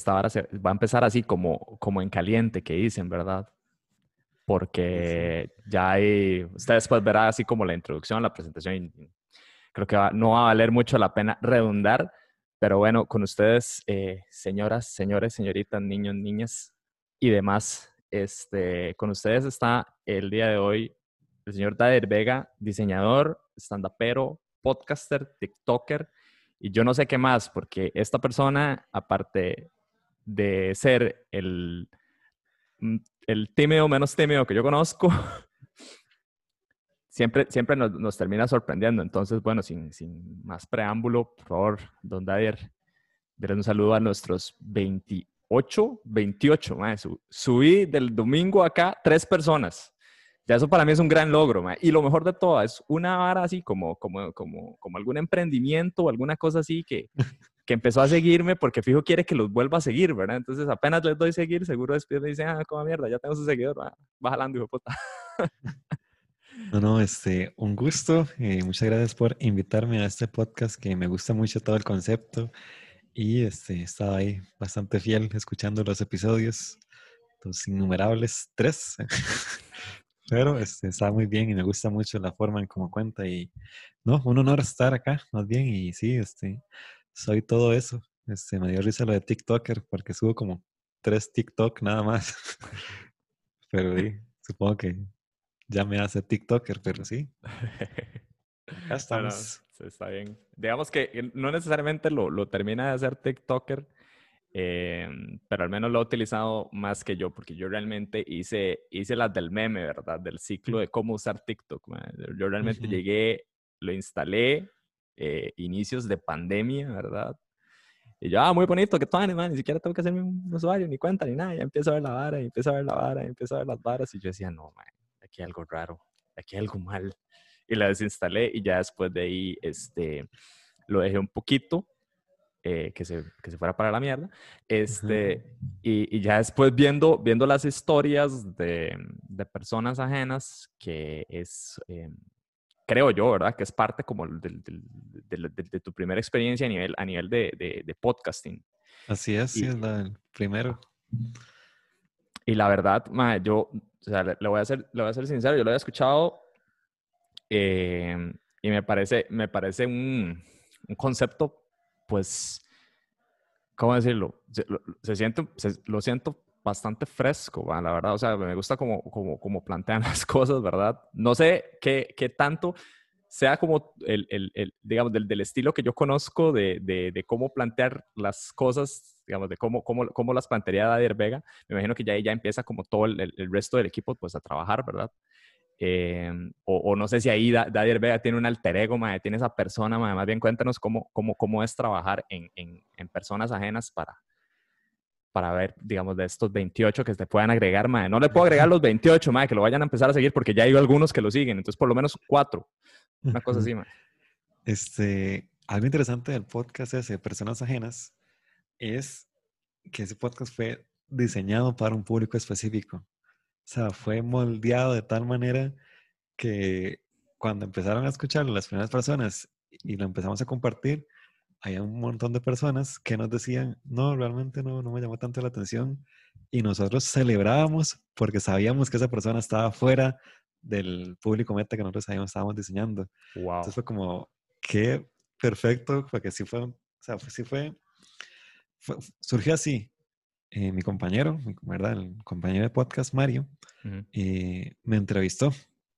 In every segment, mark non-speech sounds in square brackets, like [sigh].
Esta hora se, va a empezar así como, como en caliente, que dicen, ¿verdad? Porque ya hay, usted después verá así como la introducción, la presentación, y creo que no va a valer mucho la pena redundar, pero bueno, con ustedes, eh, señoras, señores, señoritas, niños, niñas y demás, este, con ustedes está el día de hoy el señor Dader Vega, diseñador, stand-upero, podcaster, TikToker y yo no sé qué más, porque esta persona, aparte de ser el, mm, el tímido menos tímido que yo conozco, [laughs] siempre, siempre nos, termina sorprendiendo. Entonces, bueno, sin, sin más preámbulo, por favor, don Dadier, denle un saludo a nuestros 28, 28, subí del domingo acá tres personas. Ya eso para mí es un gran logro, y lo mejor de todo es una vara así como, como, como, como algún emprendimiento o alguna cosa así que, [laughs] que empezó a seguirme porque fijo quiere que los vuelva a seguir, ¿verdad? Entonces apenas les doy seguir, seguro después me dicen, ah, como mierda, ya tengo su seguidor, va, jalando, hijo puta. No, no, este, un gusto. Eh, muchas gracias por invitarme a este podcast que me gusta mucho todo el concepto y este, he estado ahí bastante fiel escuchando los episodios, los innumerables tres. [laughs] Pero este, está muy bien y me gusta mucho la forma en cómo cuenta y no, un honor estar acá, más bien, y sí, este, soy todo eso. Este, me dio risa lo de TikToker porque subo como tres TikTok nada más. [laughs] Pero sí, [laughs] supongo que ya me hace TikToker, pero sí. Acá [laughs] estamos. está bien. Digamos que no necesariamente lo, lo termina de hacer TikToker, eh, pero al menos lo he utilizado más que yo, porque yo realmente hice, hice las del meme, ¿verdad? Del ciclo de cómo usar TikTok. Yo realmente llegué, lo instalé, eh, inicios de pandemia, ¿verdad? Y yo, ah, muy bonito, que todo, man, ni siquiera tengo que hacerme un usuario, ni cuenta, ni nada. Ya empiezo a ver la vara, y empiezo a ver la vara, y empiezo a ver las varas. Y yo decía, no, man, aquí hay algo raro, aquí hay algo mal. Y la desinstalé y ya después de ahí, este, lo dejé un poquito eh, que, se, que se fuera para la mierda. Este, y, y, ya después viendo, viendo las historias de, de personas ajenas, que es, eh, creo yo, ¿verdad? Que es parte como de, de, tu primera experiencia a nivel, a nivel de, de podcasting. Así es, sí, es la, el primero. Y la verdad, yo, o sea, le, voy a ser, le voy a ser sincero, yo lo había escuchado eh, y me parece, me parece un, un concepto pues, ¿cómo decirlo? Se, siente, lo siento bastante fresco, la verdad. O sea, me gusta como, como, como plantean [laughs] las cosas, ¿verdad? No sé qué, qué tanto sea como el, el, el digamos, del, del, estilo que yo conozco de, de, de, cómo plantear las cosas, digamos, de cómo, cómo, cómo las plantearía Dadir Vega. Me imagino que ya, ya empieza como todo el, el, resto del equipo, pues, a trabajar, ¿verdad? Em, o, no sé si ahí Dadier Vega tiene un alter ego, tiene esa persona, más bien cuéntanos cómo, cómo, cómo es trabajar en, en, en, personas ajenas para, para ver, digamos, de estos 28 que te puedan agregar, madre. No le puedo agregar los 28, madre, que lo vayan a empezar a seguir porque ya hay algunos que lo siguen, entonces por lo menos cuatro, una cosa así, madre. Este, algo interesante del podcast ese de personas ajenas es que ese podcast fue diseñado para un público específico. O sea, fue moldeado de tal manera que cuando empezaron a escucharlo las primeras personas y lo empezamos a compartir, había un montón de personas que nos decían, no, realmente no, no me llamó tanto la atención. Y nosotros celebrábamos porque sabíamos que esa persona estaba fuera del público meta que nosotros estábamos diseñando. Wow. Entonces fue como, qué perfecto, porque sí fue, o sea, sí fue, fue surgió así. Eh, mi compañero, ¿verdad? El compañero de podcast, Mario, eh, me entrevistó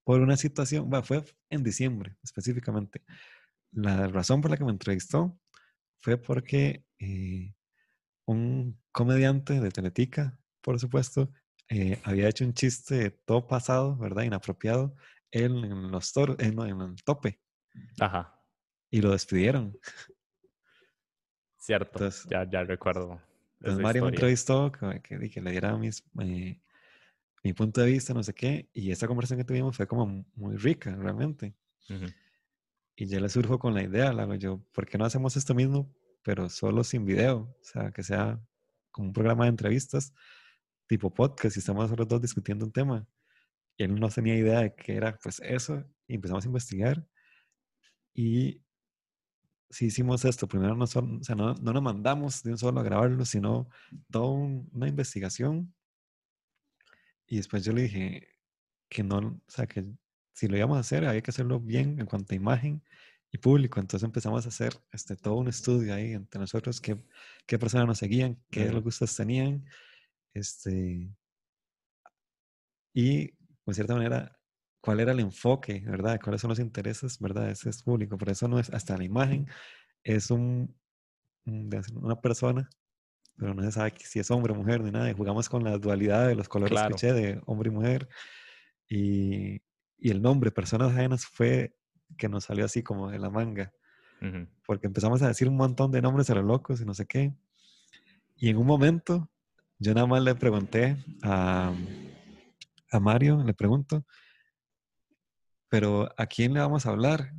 por una situación, bueno, fue en diciembre específicamente. La razón por la que me entrevistó fue porque eh, un comediante de Teletica, por supuesto, había hecho un chiste todo pasado, ¿verdad? Inapropiado, él en los toros, en, en el tope. Ajá. Y lo despidieron. Cierto, ya, ya recuerdo. Entonces Mario me entrevistó, que, que, le diera mis, eh, mi punto de vista, no sé qué, y esa conversación que tuvimos fue como muy rica, realmente. Y ya le surjo con la idea, la hago yo, ¿por qué no hacemos esto mismo, pero solo sin video? O sea, que sea como un programa de entrevistas, tipo podcast, y estamos los dos discutiendo un tema. Y él no tenía idea de qué era, pues eso, y empezamos a investigar. Y sí hicimos esto. Primero no, son, o sea, no, no, nos mandamos de un solo a grabarlo, sino toda una investigación. Y después yo le dije que no, o sea, que si lo íbamos a hacer, había que hacerlo bien en cuanto a imagen y público. Entonces empezamos a hacer este, todo un estudio ahí entre nosotros, qué, qué personas nos seguían, qué los gustos tenían. Este, y, de cierta manera, cuál era el enfoque, ¿verdad? ¿Cuáles son los intereses, ¿verdad? Ese es público. Por eso no es hasta la imagen, es un, una persona, pero no se sabe si es hombre o mujer ni nada. Y jugamos con la dualidad de los colores claro. de hombre y mujer. Y, y, el nombre, personas ajenas, fue que nos salió así como de la manga. Porque empezamos a decir un montón de nombres a los locos y no sé qué. Y en un momento, yo nada más le pregunté a, a Mario, le pregunto, pero ¿a quién le vamos a hablar?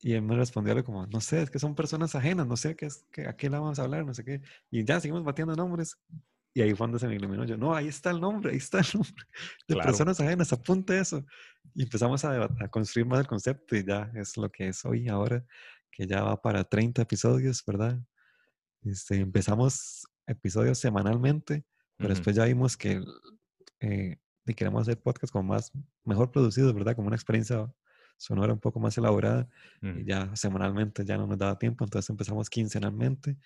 Y él me respondió como, no sé, es que son personas ajenas, no sé qué es, que, a quién le vamos a hablar, no sé qué. Y ya seguimos batiendo nombres. Y ahí fue donde se me iluminó yo, no, ahí está el nombre, ahí está el [laughs] nombre de personas ajenas, apunte eso. Y empezamos a, a, construir más el concepto y ya es lo que es hoy, ahora, que ya va para 30 episodios, ¿verdad? Este, empezamos episodios semanalmente, pero uh -huh. después ya vimos que eh, queremos hacer podcast como más, mejor producidos, ¿verdad? Como una experiencia sonora un poco más elaborada. Mm. Y ya semanalmente ya no nos daba tiempo, entonces empezamos quincenalmente.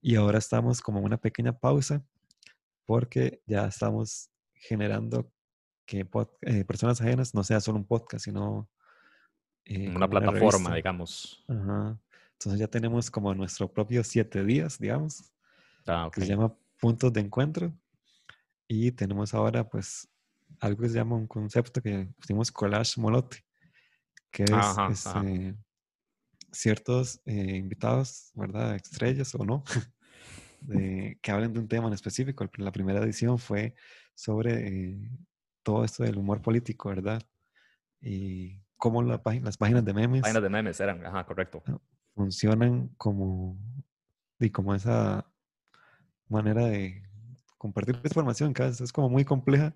Y ahora estamos como en una pequeña pausa porque ya estamos generando que eh, personas ajenas no sea solo un podcast, sino... Eh, una plataforma, una digamos. Ajá. Entonces ya tenemos como nuestro propio siete días, digamos, ah, okay. que se llama Puntos de Encuentro. Y tenemos ahora pues algo que se llama un concepto que pusimos collage molote, que es ajá, este, ajá. ciertos eh, invitados, ¿verdad? Estrellas o no, [laughs] de, que hablen de un tema en específico. La primera edición fue sobre eh, todo esto del humor político, ¿verdad? Y cómo la página, las páginas de memes. Páginas de memes eran, ajá, correcto. Funcionan como, y como esa manera de compartir información, cada vez es como muy compleja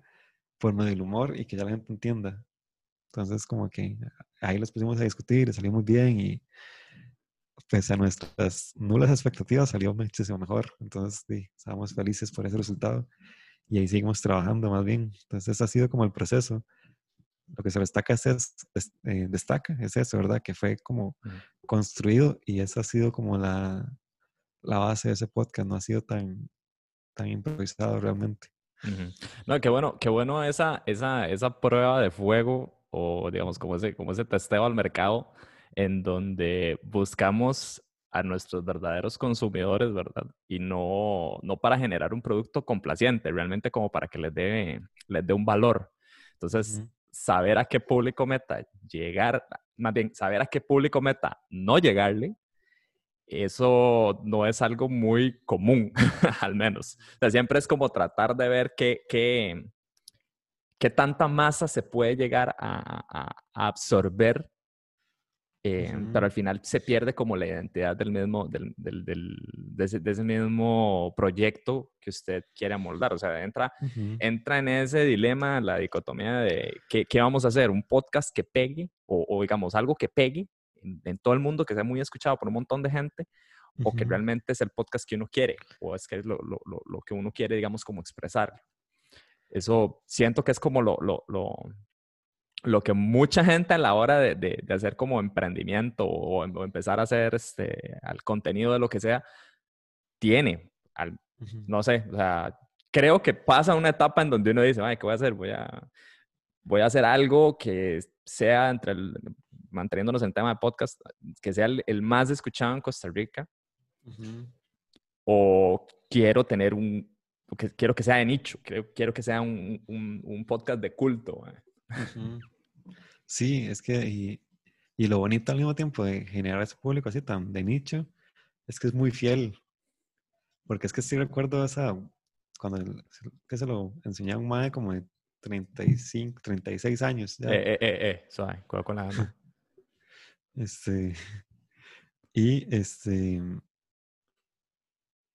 por medio del humor y que ya la gente entienda. Entonces, como que ahí los pusimos a discutir, salió muy bien y pese a nuestras nulas expectativas salió muchísimo mejor. Entonces, sí, estábamos felices por ese resultado y ahí seguimos trabajando más bien. Entonces, ha sido como el proceso. Lo que se destaca es, es eh, destaca, es eso, ¿verdad? Que fue como construido y esa ha sido como la, la base de ese podcast. No ha sido tan, tan improvisado realmente. Uh -huh. No, qué bueno, qué bueno esa, esa, esa prueba de fuego o digamos como ese, como ese testeo al mercado en donde buscamos a nuestros verdaderos consumidores, ¿verdad? Y no, no para generar un producto complaciente, realmente como para que les dé, les dé un valor. Entonces, uh -huh. saber a qué público meta llegar, más bien, saber a qué público meta no llegarle, eso no es algo muy común, [laughs] al menos. O sea, siempre es como tratar de ver qué, qué, qué tanta masa se puede llegar a, a, a absorber, eh, uh -huh. pero al final se pierde como la identidad del mismo, del, del, del de, ese, de, ese, mismo proyecto que usted quiere amoldar. O sea, entra, uh -huh. entra en ese dilema, la dicotomía de ¿qué, qué vamos a hacer, un podcast que pegue o, o digamos algo que pegue en, en, todo el mundo, que sea muy escuchado por un montón de gente, uh -huh. o que realmente es el podcast que uno quiere, o es que es lo, lo, lo, lo que uno quiere, digamos, como expresar. Eso siento que es como lo, lo que mucha gente a la hora de, de, de hacer como emprendimiento o, o, empezar a hacer este, al contenido de lo que sea, tiene. Al, uh -huh. No sé, o sea, creo que pasa una etapa en donde uno dice, ¿qué voy a hacer? Voy a, voy a hacer algo que sea entre el, manteniéndonos en tema de podcast, que sea el, el más escuchado en Costa Rica. Uh -huh. O quiero tener un, que, quiero que sea de nicho, quiero, quiero que sea un, un, un podcast de culto. Uh -huh. Sí, es que, y, y, lo bonito al mismo tiempo de generar ese público así tan de nicho, es que es muy fiel. Porque es que sí recuerdo esa, cuando el, que se lo enseñaba un madre como de 35, 36 años. Ya. Eh, eh, eh, eh, suave, cuidado con la gana. [laughs] Este, [laughs] y este,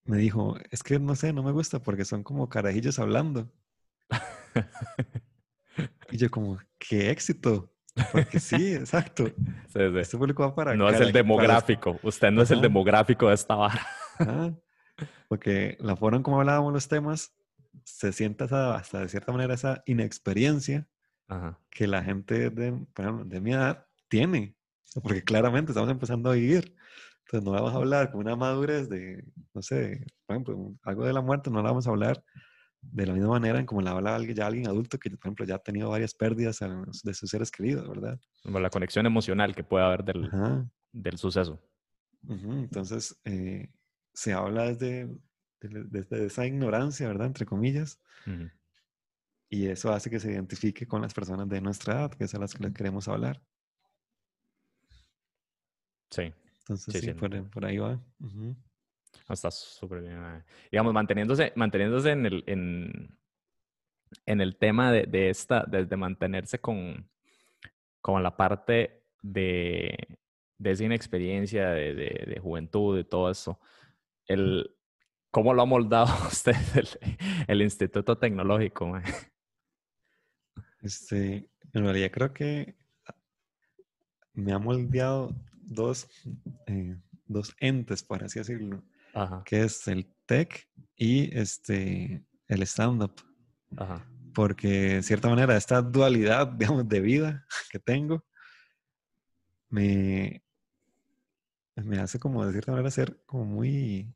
me dijo, es que no sé, no me gusta porque son como carajillos hablando. [laughs] y yo como, qué éxito. Porque sí, exacto. [laughs] Sí, sí. Este público va para... No es cara- el para- demográfico. Usted no es el Ajá. demográfico de esta vara. Ajá. Porque la forma en cómo hablábamos los temas, se siente esa- hasta de cierta manera esa inexperiencia Ajá. que la gente de, de mi edad tiene. Porque claramente estamos empezando a vivir. Entonces no vamos a hablar con una madurez de, no sé, por ejemplo, algo de la muerte, no la vamos a hablar de la misma manera en como la habla ya alguien adulto que, por ejemplo, ya ha tenido varias pérdidas a- de sus seres queridos, ¿verdad? Como La conexión emocional que puede haber del, del suceso. Entonces, eh, se habla desde, esa ignorancia, ¿verdad? Entre comillas, y eso hace que se identifique con las personas de nuestra edad, que es a las que les queremos hablar. Sí. Entonces, Sí, sí, sí, por, ahí va. Está súper bien. mae. Digamos, manteniéndose, manteniéndose en el, en, en el tema de, de esta, desde mantenerse con, con la parte de, de esa inexperiencia, de, de, juventud, de todo eso. El, ¿Cómo lo ha moldado [laughs] usted el, Instituto Tecnológico? mae? Este, en realidad creo que me ha moldeado dos, eh, dos entes, por así decirlo, Ajá, que es el tech y este, el stand-up. porque de cierta manera esta dualidad, [laughs] digamos, de vida que tengo, me, me hace como de cierta manera ser como muy,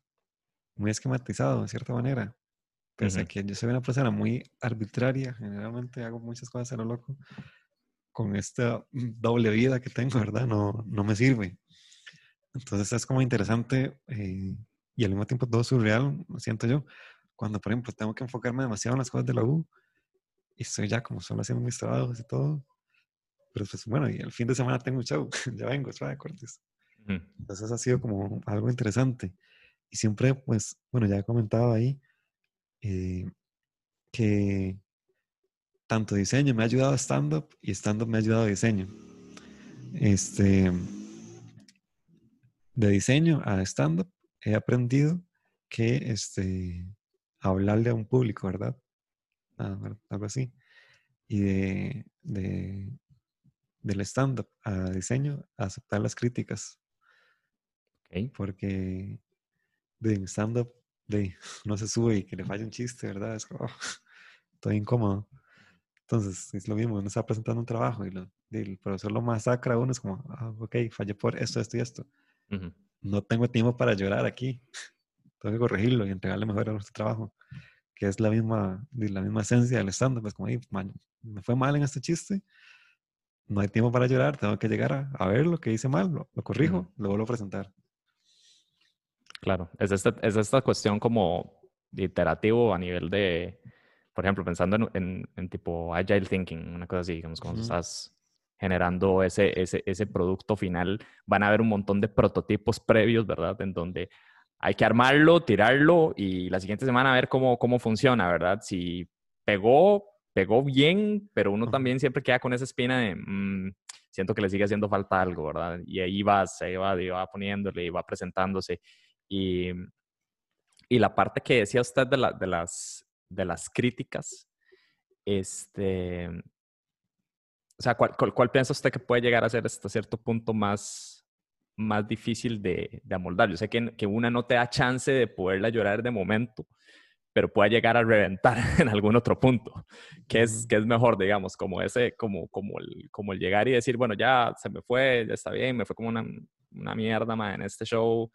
muy esquematizado, de cierta manera. Pese a que yo soy una persona muy arbitraria, generalmente hago muchas cosas a lo loco, con esta doble vida que tengo, ¿verdad? No, no me sirve. Entonces es como interesante eh, y al mismo tiempo todo surreal, lo siento yo, cuando por ejemplo tengo que enfocarme demasiado en las cosas de la U y estoy ya como solo haciendo mis trabajos y todo. Pero pues bueno, y el fin de semana tengo un show, [laughs] ya vengo, suave, cortes. Ujú. Entonces ha sido como algo interesante. Y siempre, pues, bueno, ya he comentado ahí eh, que tanto diseño me ha ayudado a stand-up y stand-up me ha ayudado a diseño. Este, de diseño a stand-up he aprendido que este, hablarle a un público, ¿verdad? Ah, algo así. Y de, de- del stand-up a diseño, a aceptar las críticas, Ok. porque de stand-up de, [laughs] no se sube y que le falle un chiste, ¿verdad? Es como, [laughs] estoy incómodo. Entonces, es lo mismo, uno está presentando un trabajo y, lo, y el profesor lo masacra a uno, es como, ah, ok, fallé por esto, esto y esto. No tengo tiempo para llorar aquí. Tengo que corregirlo y entregarle mejor a nuestro trabajo, que es la misma, la misma esencia del stand-up. Es como, "Ey, man, me fue mal en este chiste, no hay tiempo para llorar, tengo que llegar a, a ver lo que hice mal, lo, lo corrijo, lo vuelvo a presentar. Claro, es esta, es esta cuestión como iterativo a nivel de, por ejemplo, pensando en, en- en tipo agile thinking, una cosa así, digamos, cuando Ujú. estás generando ese, ese, ese producto final, van a haber un montón de prototipos previos, ¿verdad? En donde hay que armarlo, tirarlo y la siguiente semana ver cómo, cómo funciona, ¿verdad? Si pegó, pegó bien, pero uno también siempre queda con esa espina de, "Mm, siento que le sigue haciendo falta algo, ¿verdad? Y ahí vas, ahí va, y va poniéndole y va presentándose. Y, y la parte que decía usted de, la- de, las, de las críticas, este, o sea, ¿cuál, cuál, cuál piensa usted que puede llegar a ser hasta cierto punto más, más difícil de, de amoldar? Yo sé que, que una no te da chance de poderla llorar de momento, pero puede llegar a reventar [laughs] en algún otro punto, que es, que es mejor, digamos, como ese, como, como, el, como el llegar y decir, bueno, ya se me fue, ya está bien, me fue como una, una mierda ma, en este show,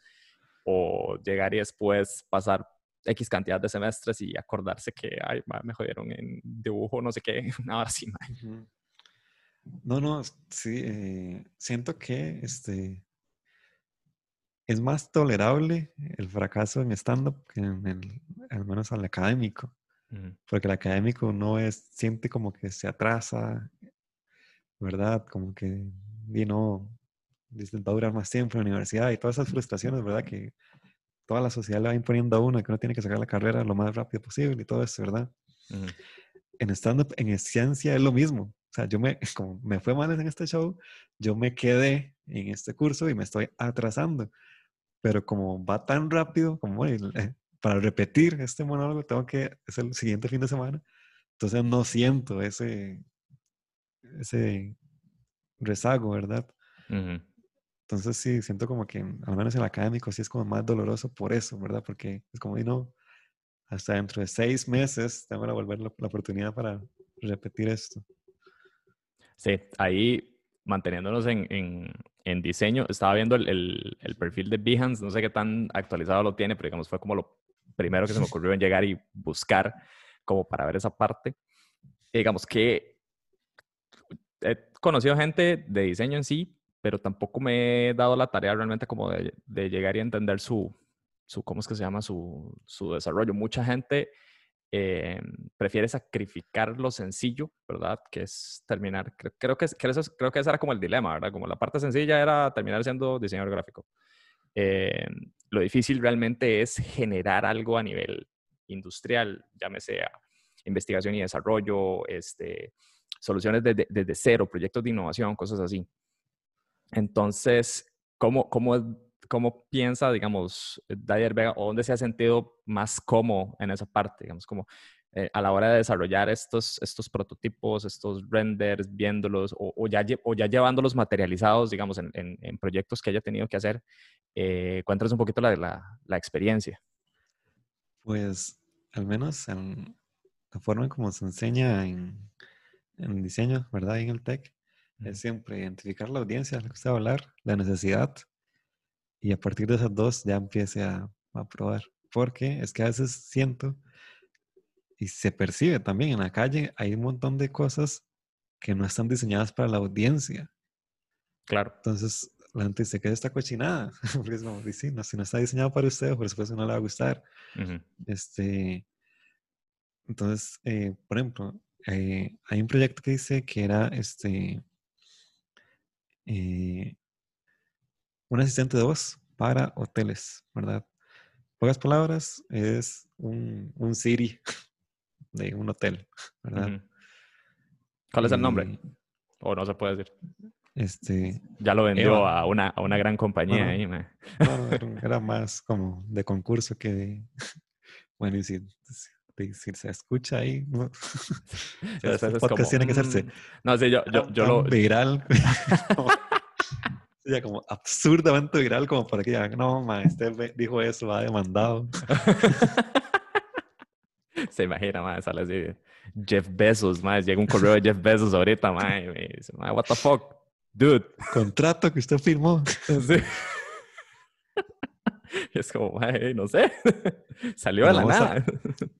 o llegar y después pasar X cantidad de semestres y acordarse que, ay, ma, me jodieron en dibujo, no sé qué, ahora sí, ma. Ujú. No, no, sí, eh, siento que este, es más tolerable el fracaso en stand-up que en el, al menos al académico, porque el académico no es, siente como que se atrasa, ¿verdad? Como que, y no, va a durar más tiempo en la universidad y todas esas frustraciones, ¿verdad? Que toda la sociedad le va imponiendo a uno, que uno tiene que sacar la carrera lo más rápido posible y todo eso, ¿verdad? en stand-up, en esencia, es lo mismo. Sea, yo me, [laughs] como me fue mal en este show, yo me quedé en este curso y me estoy atrasando. Pero como va tan rápido, como eh, para repetir este monólogo, tengo que, es el siguiente fin de semana, entonces no siento ese, ese, rezago, ¿verdad? Entonces sí, siento como que, al menos en el académico, sí es como más doloroso por eso, ¿verdad? Porque es como, y no, hasta dentro de seis meses tengo que volver la, oportunidad para repetir esto. Sí, ahí manteniéndonos en, en, en diseño, estaba viendo el, el, perfil de Behance, no sé qué tan actualizado lo tiene, pero digamos fue como lo primero que se me [laughs] ocurrió en llegar y buscar como para ver esa parte. digamos que he conocido gente de diseño en sí, pero tampoco me he dado la tarea realmente como de, de llegar y entender su, su, ¿cómo es que se llama? Su, su desarrollo. Mucha gente eh, prefiere sacrificar lo sencillo, ¿verdad? Que es terminar, creo, que, eso, creo que ese era como el dilema, ¿verdad? Como la parte sencilla era terminar siendo diseñador gráfico. Eh, lo difícil realmente es generar algo a nivel industrial, llámese a investigación y desarrollo, este, soluciones desde, desde cero, proyectos de innovación, cosas así. Entonces, ¿cómo, cómo, cómo piensa, digamos, Dyer Vega, o dónde se ha sentido más cómodo en esa parte, digamos, como eh, a la hora de desarrollar estos, estos prototipos, estos renders, viéndolos, o, ya, o ya llevándolos materializados, digamos, en, en, proyectos que haya tenido que hacer? Eh, cuéntanos un poquito la, la, la experiencia. Pues, al menos en la forma en como se enseña en, en diseño, ¿verdad? en el tech, es siempre identificar la audiencia, lo que usted va a hablar, la necesidad, y a partir de esas dos ya empiece a, a probar. Porque es que a veces siento y se percibe también en la calle, hay un montón de cosas que no están diseñadas para la audiencia. Claro. Entonces, la gente dice que esta cochinada, [laughs] porque es como, si no, si no está diseñado para usted, por supuesto no le va a gustar. Este, entonces, eh, por ejemplo, eh, hay un proyecto que dice que era este, eh, un asistente de voz para hoteles, ¿verdad? Pocas palabras, es un, un Siri [laughs] de un hotel, ¿verdad? ¿Cuál es el nombre? O no se puede decir. Este, ya lo vendió a una, a una gran compañía ahí. [laughs] era, más como de concurso que de... [laughs] Bueno, y si, si, se escucha ahí, ¿no? este podcast tiene que hacerse. No, sí, yo, yo, yo lo... Viral. Ya como absurdamente viral como para que ya, no, ma, este dijo eso, ha demandado. [laughs] Se imagina, ma, sale así, Jeff Bezos, ma, llega un correo de Jeff Bezos ahorita, ma, y me dice, ma, what the fuck, dude. Contrato que usted firmó. [laughs] Sí. [laughs] es como, ma, no sé, salió de la nada.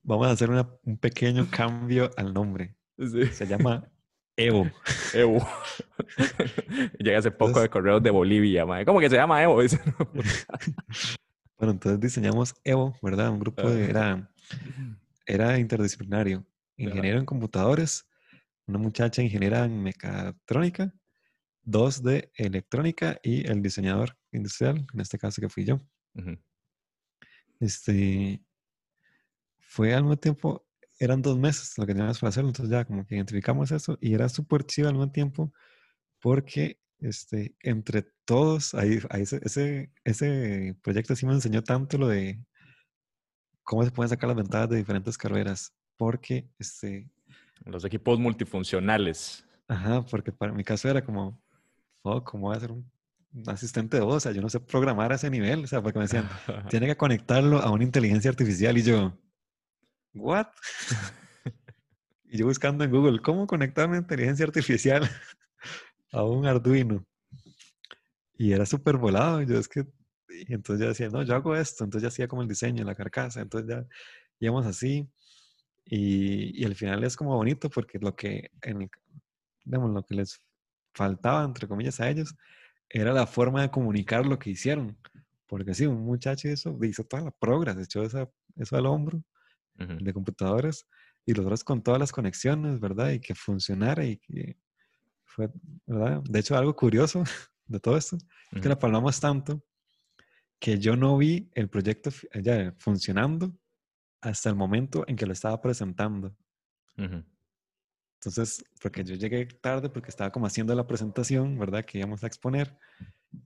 vamos a hacer un pequeño cambio al nombre. Sí. Se llama Evo. Evo. [laughs] Llega hace poco de correos de Bolivia. ¿Cómo que se llama Evo? bueno, entonces diseñamos Evo, ¿verdad? Un grupo de, era, era interdisciplinario. Ingeniero en computadores, una muchacha ingeniera en mecatrónica, dos de electrónica y el diseñador industrial, en este caso que fui yo. Este fue al mismo tiempo eran dos meses lo que teníamos para hacerlo, entonces ya como que identificamos eso y era súper chido al mismo tiempo porque este, entre todos, ahí, ese, ese, ese, proyecto sí me enseñó tanto lo de cómo se pueden sacar las ventajas de diferentes carreras, porque este... Los equipos multifuncionales. Ajá, porque para mi caso era como, oh, ¿cómo voy a ser un asistente de voz? O sea, yo no sé programar a ese nivel, o sea, porque me decían, tiene que conectarlo a una inteligencia artificial y yo, ¿what? [laughs] y yo buscando en Google, ¿cómo conectar una inteligencia artificial [laughs] a un Arduino? Y era súper volado. Yo es que, y entonces yo decía, no, yo hago esto. Entonces ya hacía como el diseño, la carcasa. Entonces ya íbamos así. Y, y al final es como bonito porque lo que, en digamos, lo que les faltaba, entre comillas, a ellos, era la forma de comunicar lo que hicieron. Porque sí, un muchacho hizo, hizo toda la progras, echó esa, eso al hombro de computadoras y los otros con todas las conexiones, ¿verdad? Y que funcionara y que fue, ¿verdad? De hecho, algo curioso [laughs] de todo esto es que la palmamos tanto que yo no vi el proyecto ya funcionando hasta el momento en que lo estaba presentando. Entonces, porque yo llegué tarde porque estaba como haciendo la presentación, ¿verdad? Que íbamos a exponer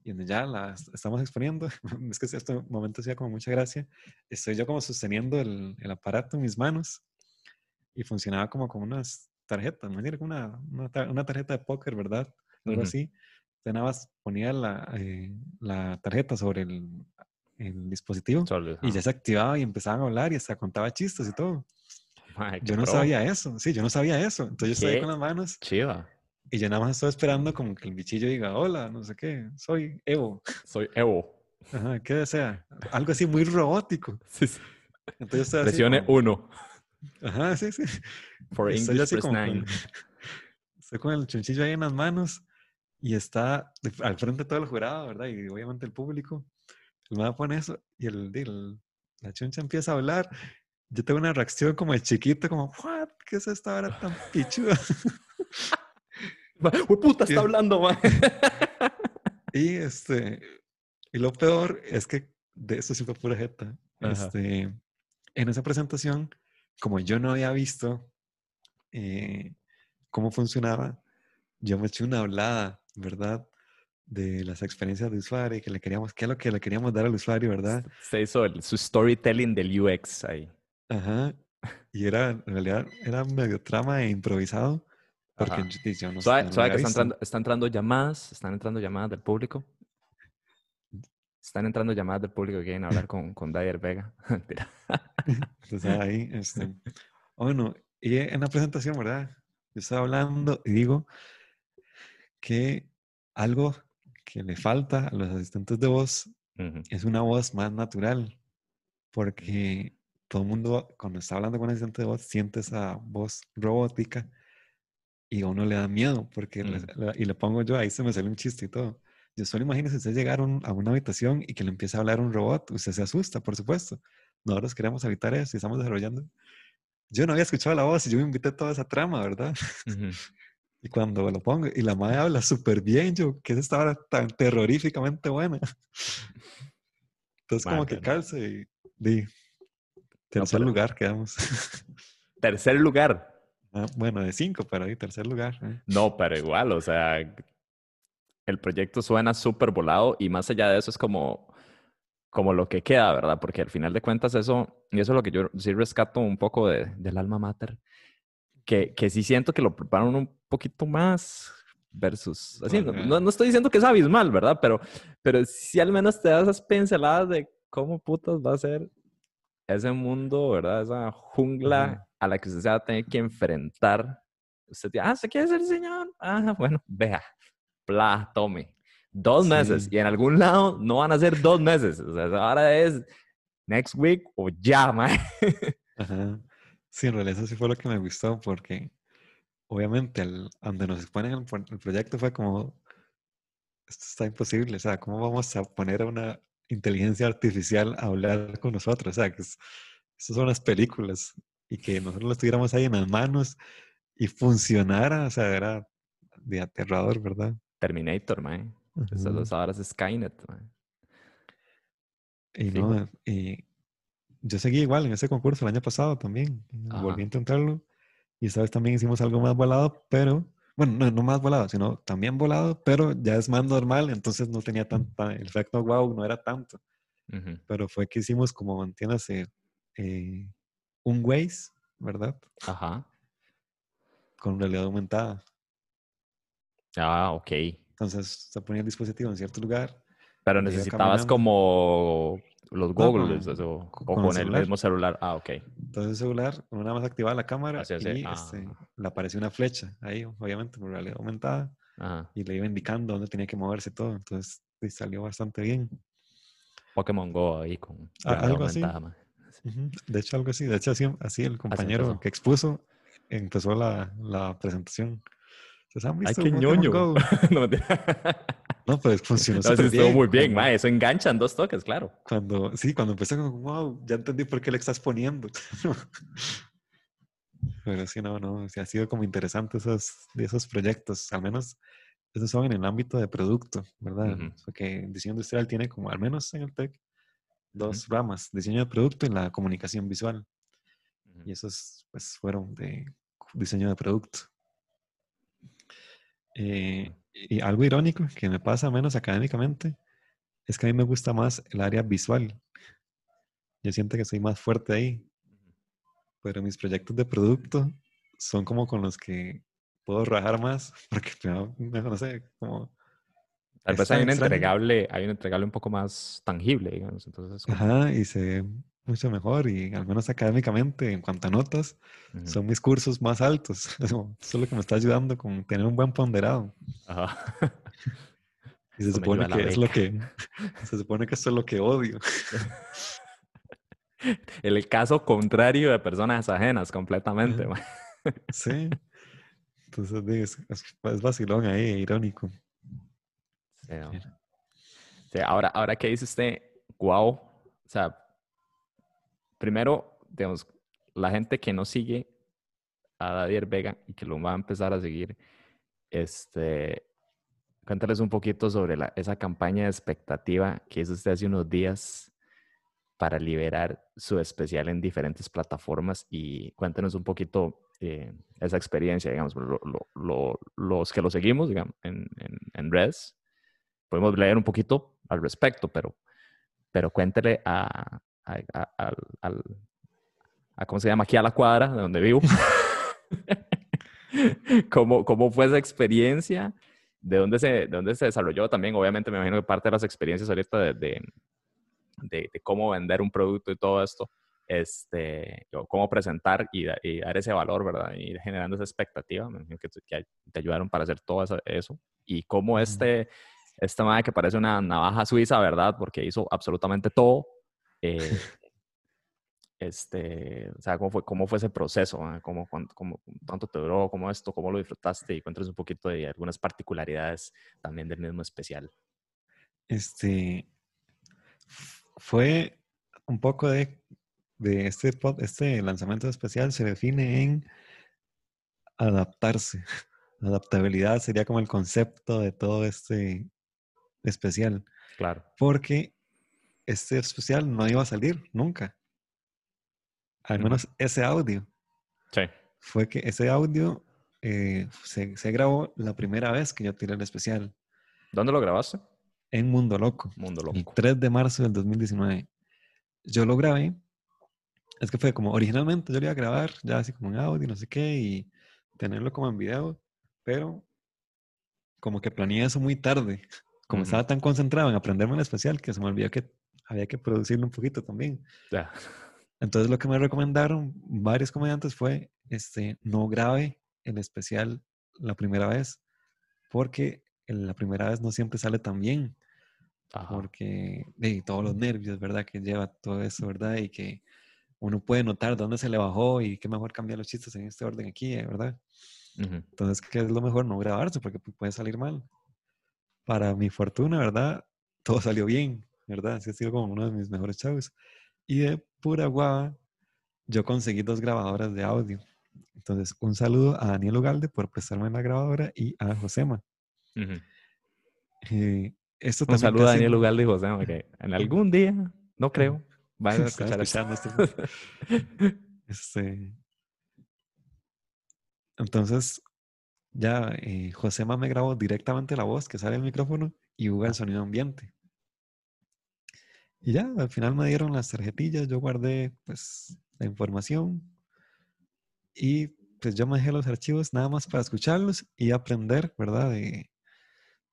y ya la estamos exponiendo. [laughs] es que este momento hacía como mucha gracia. Estoy yo como sosteniendo el, el aparato en mis manos y funcionaba como con unas tarjetas, como una, una, una, tarjeta de póker, ¿verdad? algo Ujú. así. Usted nada más ponía la, eh, la tarjeta sobre el, el dispositivo y ya se activaba y empezaban a hablar y hasta contaba chistes y todo. Yo no pro. sabía eso, sí, yo no sabía eso. Entonces yo estaba con las manos Chiva. Y yo nada más estaba esperando como que el bichillo diga, hola, no sé qué, soy Evo. Soy Evo. Ajá, ¿qué desea? Algo así muy robótico. [laughs] Sí, sí. Entonces yo Presione como- uno. Ajá, sí, sí. For estoy English, press con-. [laughs] Estoy con el chunchillo ahí en las manos y está de- al frente todo el jurado, ¿verdad? Y obviamente el público. El man pone eso y el, el- la chuncha empieza a hablar. Yo tengo una reacción como de chiquito, como, ¿what? ¿Qué es esta hora tan [laughs] pichuda? [laughs] ¡Hue puta! Está Bien. hablando, ma. [laughs] Y este, y lo peor es que de esto sí fue pura jeta. Este, en esa presentación, como yo no había visto eh, cómo funcionaba, yo me eché una hablada, ¿verdad? De las experiencias de usuario y que le queríamos, qué es lo que le queríamos dar al usuario, ¿verdad? Se hizo el- su storytelling del UX ahí. Ajá. Y era, en realidad, era medio trama e improvisado, porque yo, yo no, que están visto. entrando, llamadas, están entrando llamadas del público. Están entrando llamadas del público que quieren hablar con, con Dyer Vega. [laughs] Mentira. [laughs] Entonces ahí, este, bueno, y en la presentación, ¿verdad? Yo estaba hablando y digo que algo que le falta a los asistentes de voz es una voz más natural, porque todo el mundo cuando está hablando con un asistente de voz siente esa voz robótica y a uno le da miedo, porque, le- Mm. le- y le pongo yo, ahí se me sale un chiste y todo. Yo solo imagínese usted llegar a, un- a una habitación y que le empiece a hablar un robot, usted se asusta, por supuesto. Nosotros queremos evitar eso y estamos desarrollando. Yo no había escuchado la voz y yo me invité toda esa trama, ¿verdad? Ujú. [laughs] Y cuando lo pongo, y la madre habla súper bien, yo, que es esta hora tan terroríficamente buena. [laughs] Entonces, como que calce y di, tercer pero- lugar quedamos. [laughs] Tercer lugar. Ah, bueno, de cinco, pero di, tercer lugar. ¿eh? No, pero igual, o sea, el proyecto suena súper volado y más allá de eso es como, como lo que queda, ¿verdad? Porque al final de cuentas eso, y eso es lo que yo sí rescato un poco de, del alma mater, que, que sí siento que lo preparan un poquito más versus, así, no, no- no estoy diciendo que es abismal, ¿verdad? Pero, pero sí al menos te da esas pinceladas de cómo putas va a ser ese mundo, ¿verdad? Esa jungla. A la que usted se va a tener que enfrentar. Usted dice, ah, ¿se quiere ser señor? Ah, bueno, [laughs] vea, bla, tome. Dos meses. Y en algún lado no van a ser dos meses. O sea, ahora es next week o ya, mae. [laughs] Ajá. Sí, en realidad eso sí fue lo que me gustó porque obviamente el, donde nos exponen el, pro- el proyecto fue como, esto está imposible, o sea, ¿cómo vamos a poner a una inteligencia artificial a hablar con nosotros? O sea, que es- estas son las películas y que nosotros lo tuviéramos ahí en las manos y funcionara, o sea, era de aterrador, ¿verdad? Terminator, mae. Eso Ujú. es ahora es Skynet, mae. Y no, y yo seguí igual en ese concurso el año pasado también. Ajá. Volví a intentarlo. Y esta vez también hicimos algo más volado, pero, bueno, no, no más volado, sino también volado, pero ya es más normal, entonces no tenía tanta, el efecto wow no era tanto. Ujú. Pero fue que hicimos como, entiéndase, eh, un Waze, ¿verdad? Ajá. Con realidad aumentada. Ah, ok. Entonces se ponía el dispositivo en cierto lugar. Pero necesitabas como los con- eso, o con con, el celular. mismo celular. Ah, ok. Entonces el celular, nada más activaba la cámara Así, y este, Ah. le apareció una flecha ahí, obviamente, por realidad aumentada. Ajá. y le iba indicando dónde tenía que moverse todo. Entonces salió bastante bien. Pokémon Go ahí con Ah, realidad algo así. aumentada, De hecho, algo así. De hecho, así, así el compañero empezó. que expuso empezó la, la presentación. ¿Ustedes han Ay, visto qué Pokémon ñoño. [laughs] No. No, pues funcionó No, sí, estuvo muy bien, mae. Eso engancha en dos toques, claro. Cuando, sí, cuando empecé como, wow, ya entendí por qué le estás poniendo. [laughs] Pero sí, no, no, sí, ha sido como interesante esos, de esos proyectos, al menos esos son en el ámbito de producto, ¿verdad? Ujú. Porque diseño industrial tiene como, al menos en el TEC, dos ramas, diseño de producto y la comunicación visual. Y esos pues fueron de diseño de producto. Eh, y algo irónico que me pasa menos académicamente es que a mí me gusta más el área visual. Yo siento que soy más fuerte ahí, pero mis proyectos de producto son como con los que puedo rajar más, [laughs] porque no sé, como... Tal vez hay un entregable, hay un entregable un poco más tangible, digamos. Entonces, Ajá, y se ve mucho mejor y al menos académicamente, en cuanto a notas, son mis cursos más altos. [laughs] Eso, es lo que me está ayudando con tener un buen ponderado. Ajá. Y se supone que es lo que se supone que esto es lo que odio. [laughs] El caso contrario de personas ajenas completamente. [laughs] Sí. Entonces es, vacilón ahí, irónico. Sí, ahora, ahora que dice usted, wow, o sea, primero, digamos, la gente que no sigue a Dadier Vega y que lo va a empezar a seguir, este, cuéntales un poquito sobre esa campaña de expectativa que hizo usted hace unos días para liberar su especial en diferentes plataformas y cuéntenos un poquito eh, esa experiencia, digamos, los que lo seguimos digamos, en, en, en Res, podemos leer un poquito al respecto, pero, pero cuéntele a, a, ¿cómo se llama? Aquí a la cuadra, de donde vivo. [laughs] ¿Cómo, ¿Cómo fue esa experiencia? ¿De dónde, se, ¿De dónde se desarrolló también? Obviamente me imagino que parte de las experiencias ahorita de, de, de, cómo vender un producto y todo esto, este, cómo presentar y, dar ese valor, ¿verdad? Y generando esa expectativa, me imagino que, te ayudaron para hacer todo eso. Y cómo este, esta madre que parece una navaja suiza, ¿verdad? Porque hizo absolutamente todo. Eh, [laughs] este, o sea, ¿cómo fue, cómo fue ese proceso? Ah? ¿Cómo, cómo, ¿Cuánto te duró? ¿Cómo esto? ¿Cómo lo disfrutaste? Y cuéntanos un poquito de algunas particularidades también del mismo especial. Este, fue un poco de, de este, este lanzamiento especial se define en adaptarse. [laughs] Adaptabilidad sería como el concepto de todo este especial. Claro. Porque este especial no iba a salir nunca. Al menos ese audio. Sí. Fue que ese audio eh, se, se, grabó la primera vez que yo tiré el especial. ¿Dónde lo grabaste? En Mundo Loco. Mundo Loco. El 3 de marzo del 2019. Yo lo grabé. Es que fue como originalmente yo lo iba a grabar ya así como en audio, no sé qué, y tenerlo como en video, pero como que planeé eso muy tarde. [laughs] Como estaba tan concentrado en aprenderme el especial que se me olvidó que había que producirlo un poquito también. Ya. Entonces lo que me recomendaron varios comediantes fue, este, no grabe el especial la primera vez, porque la primera vez no siempre sale tan bien. Porque de todos los nervios, ¿verdad? Que lleva todo eso, ¿verdad? Y que uno puede notar dónde se le bajó y qué mejor cambiar los chistes en este orden aquí, ¿verdad? Entonces, ¿qué es lo mejor? No grabarse porque puede salir mal para mi fortuna, ¿verdad? Todo salió bien, ¿verdad? Así ha sido como uno de mis mejores shows. Y de pura guava, yo conseguí dos grabadoras de audio. Entonces, un saludo a Daniel Ugalde por prestarme la grabadora y a Josema. Eh, esto un saludo a Daniel Ugalde y Josema, que en [laughs] algún día, no creo, van a [laughs] escuchar esto. [laughs] este, entonces, ya eh, Josema me grabó directamente la voz que sale el micrófono y Hugo el sonido ambiente. Y ya, al final me dieron las tarjetillas, yo guardé pues la información y pues yo me dejé los archivos nada más para escucharlos y aprender, ¿verdad? De,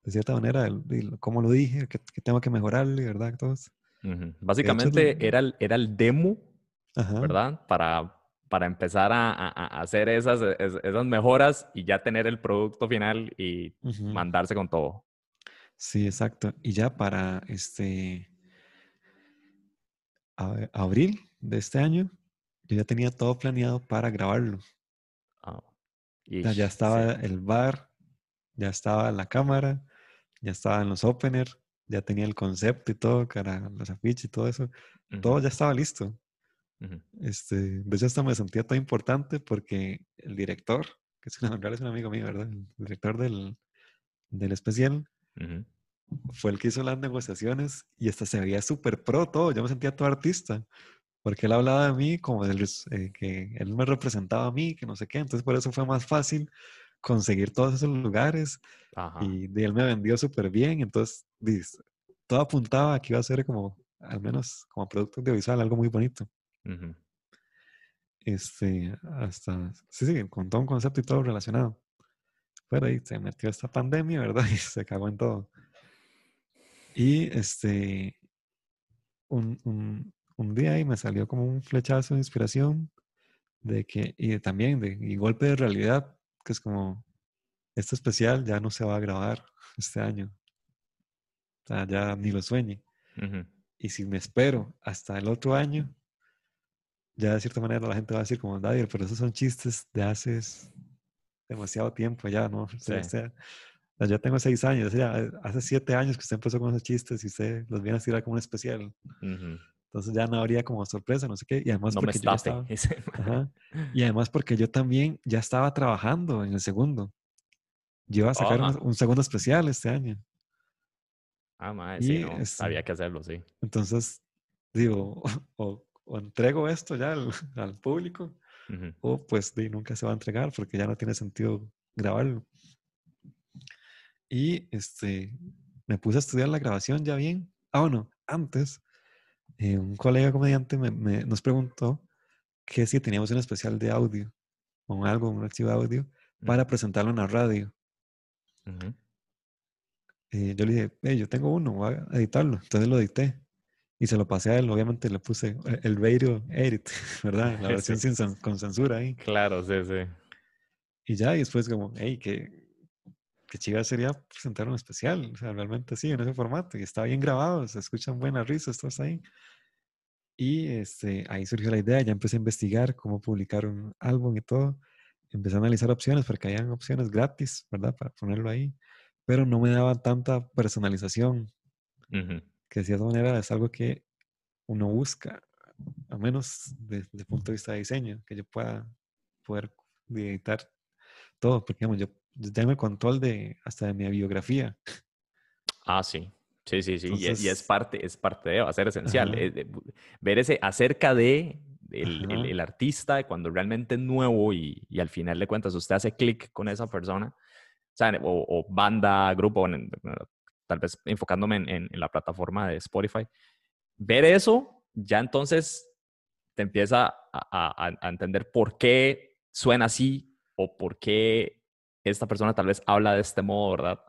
de cierta manera, de, cómo lo dije, que, tengo que mejorarle, ¿verdad? Todos. Básicamente era, el, era el demo, ¿verdad? Para para empezar a, hacer esas, esas mejoras y ya tener el producto final y mandarse con todo. Sí, exacto. Y ya para este abril de este año, yo ya tenía todo planeado para grabarlo. Ah, ya estaba el bar, ya estaba la cámara, ya estaban los openers, ya tenía el concepto y todo, los afiches y todo eso. Todo ya estaba listo este, de hecho, hasta me sentía tan importante porque el director, que es, una, es un amigo mío, ¿verdad? El director del, del especial, fue el que hizo las negociaciones y hasta se veía súper pro todo. Yo me sentía todo artista porque él hablaba de mí como de eh, que él me representaba a mí, que no sé qué. Entonces, por eso fue más fácil conseguir todos esos lugares y de él me vendió súper bien. Entonces, todo apuntaba a que iba a ser como, al menos como producto audiovisual, algo muy bonito. Este, hasta, sí, sí, con todo un concepto y todo relacionado. Pero ahí se metió esta pandemia, ¿verdad? [laughs] Y se cagó en todo. Y este, un, un, un día ahí me salió como un flechazo de inspiración de que, y también de, y golpe de realidad, que es como, este especial ya no se va a grabar [laughs] este año. O sea, ya ni lo sueñe. Ujú. Y si me espero hasta el otro año, ya de cierta manera la gente va a decir como, Daniel, pero esos son chistes de hace demasiado tiempo ya, ¿no? Sí. o sea, o sea, ya tengo seis años, o sea, hace siete años que usted empezó con esos chistes y usted los viene a tirar como un especial. Entonces ya no habría como sorpresa, no sé qué. Y además No me porque yo estaba, Ese- ajá, [laughs] y además porque yo también ya estaba trabajando en el segundo. Yo iba a sacar un, un segundo especial este año. Ah, madre, sí, no. este, Había que hacerlo, sí. entonces digo, [laughs] o, o entrego esto ya al, [laughs] al público o pues di, nunca se va a entregar porque ya no tiene sentido grabarlo. Y este, me puse a estudiar la grabación ya bien. Ah, bueno, antes, eh, un colega comediante me, me- nos preguntó que si teníamos un especial de audio o algo, un archivo de audio, para presentarlo en la radio. Eh, yo le dije, "Hey, yo tengo uno, voy a editarlo. Entonces lo edité y se lo pasé a él. Obviamente le puse el radio edit, [laughs] ¿verdad? La [laughs] versión Sí. sin con censura ahí. Claro, sí, sí. Y ya, y después como, hey, qué, qué chiva sería presentar un especial. O sea, realmente sí, en ese formato. Y está bien grabado, se escuchan buenas risas, todos ahí. Y este, ahí surgió la idea, ya empecé a investigar cómo publicar un álbum y todo. Empecé a analizar opciones porque habían opciones gratis, ¿verdad? Para ponerlo ahí. Pero no me daban tanta personalización, Ujú. Que de cierta manera es algo que uno busca, al menos desde el punto de vista de diseño, que yo pueda poder editar todo, porque digamos, yo, yo tengo el control de hasta de mi biografía. Ah, sí. Sí, sí, sí. Y, y es parte, es parte de, va a ser esencial. eh, de ver ese acerca de el, el- ajá, el artista cuando realmente es nuevo y, y al final de cuentas usted hace clic con esa persona, o, o, banda, grupo, tal vez enfocándome en, en- en la plataforma de Spotify. Ver eso, ya entonces te empieza a, a- entender por qué suena así o por qué esta persona tal vez habla de este modo, ¿verdad?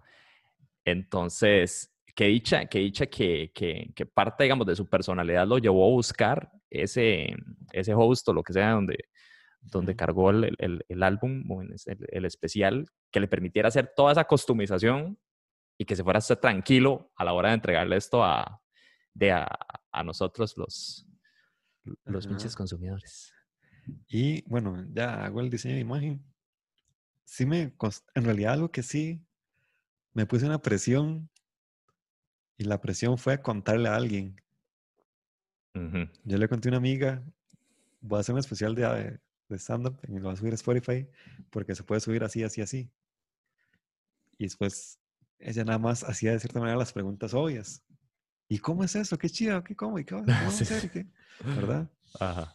Entonces, qué dicha, qué dicha que, que, que parte, digamos, de su personalidad lo llevó a buscar ese, ese host o lo que sea donde, donde cargó el, el- el álbum el, el especial que le permitiera hacer toda esa customización y que se fuera a estar tranquilo a la hora de entregarle esto a, de a, a nosotros los, los pinches consumidores. Y bueno, ya hago el diseño de imagen. Sí me, en realidad algo que sí me puse una presión y la presión fue contarle a alguien. Ujú. Yo le conté a una amiga, voy a hacer un especial de, eh, de stand-up y lo voy a subir a Spotify porque se puede subir así, así, así. Y después ella nada más hacía de cierta manera las preguntas obvias. ¿Y cómo es eso? ¿Qué chido? ¿Qué cómo? ¿Y qué, va- qué vamos a hacer? ¿Y qué? [laughs] ¿Verdad? Ajá.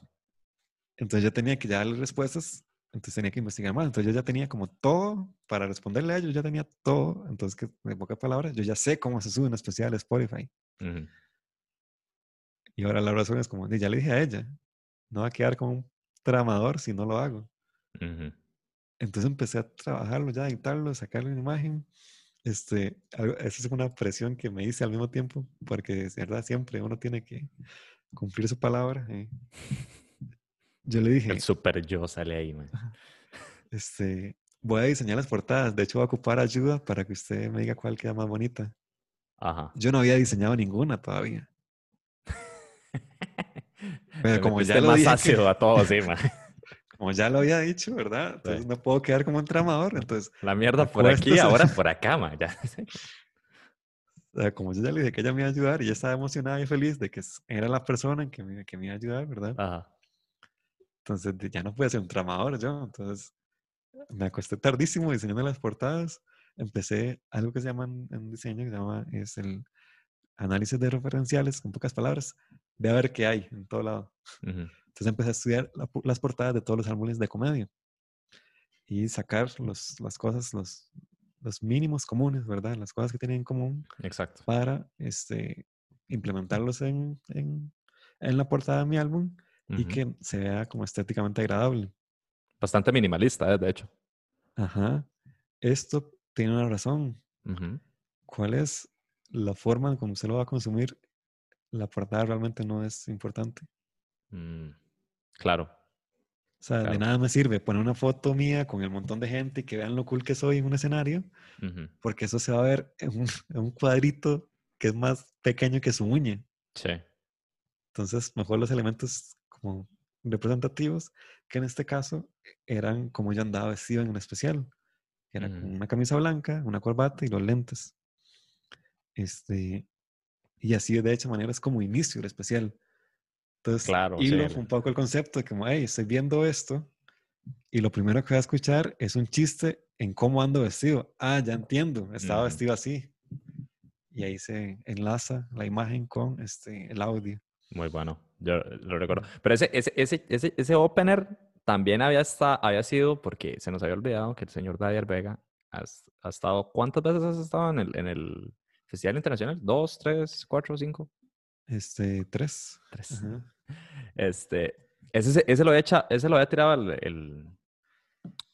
Entonces yo tenía que ya darle respuestas, entonces tenía que investigar más. Entonces yo ya tenía como todo para responderle a ellos, ya tenía todo. Entonces, que, en pocas palabras, yo ya sé cómo se sube un especial a Spotify. Y ahora la razón es como, "Di, ya le dije a ella, no va a quedar como un tramador si no lo hago. Entonces empecé a trabajarlo ya, editarlo, sacarle una imagen. Este, algo- esa es una presión que me hice al mismo tiempo, porque es verdad, siempre uno tiene que cumplir su palabra. eh. Yo le El dije, super yo sale ahí, man. este, voy a diseñar las portadas. De hecho, voy a ocupar ayuda para que usted me diga cuál queda más bonita. Ajá. Yo no había diseñado ninguna todavía. [laughs] Pero como metiste ya lo más dije que- ácido a todo, sí, man. Como ya lo había dicho, ¿verdad? Entonces Sí. no puedo quedar como un tramador. Entonces, La mierda por aquí, Acuéstese. ahora por [laughs] acá, man. Ya. o sea, como yo ya le dije que ella me iba a ayudar y ella estaba emocionada y feliz de que era la persona en que me, que me iba a ayudar, ¿verdad? Ajá. Entonces de- ya no pude ser un tramador yo. Entonces me acosté tardísimo diseñando las portadas. Empecé algo que se llama en, diseño, que se llama, es el análisis de referenciales, en pocas palabras. Ve a ver qué hay en todo lado. Ujú. Entonces empecé a estudiar la las portadas de todos los álbumes de comedia y sacar los, las cosas, los, los mínimos comunes, ¿verdad? Las cosas que tienen en común Exacto. para este, implementarlos en, en, en la portada de mi álbum y Ujú. que se vea como estéticamente agradable. Bastante minimalista, eh, de hecho. Ajá. esto tiene una razón. Ujú. ¿Cuál es la forma en cómo se lo va a consumir? La portada realmente no es importante. Mm, Claro, O sea, de nada me sirve poner una foto mía con el montón de gente y que vean lo cool que soy en un escenario, porque eso se va a ver en un, [laughs] en un cuadrito que es más pequeño que su uña. Sí. Entonces, mejor los elementos como representativos, que en este caso eran como yo andaba vestido en el especial. Era con Ujú. una camisa blanca, una corbata y los lentes. Este, y así de hecha manera es como inicio el especial. Entonces, Claro, hilo sí, un poco el concepto de como, hey, estoy viendo esto y lo primero que voy a escuchar es un chiste en cómo ando vestido. Ah, ya entiendo, estaba vestido así. Y ahí se enlaza la imagen con este, el audio. Muy bueno, yo lo recuerdo. Pero ese, ese, ese, ese, ese opener también había, esta- había sido, porque se nos había olvidado que el señor David Vega ha, ha estado, ¿cuántas veces has estado en el, en el Festival Internacional? ¿Dos, tres, cuatro, cinco? Este, tres. Tres. Ajá. [laughs] Este, ese, se- ese lo había hecha- ese lo había tirado el, el-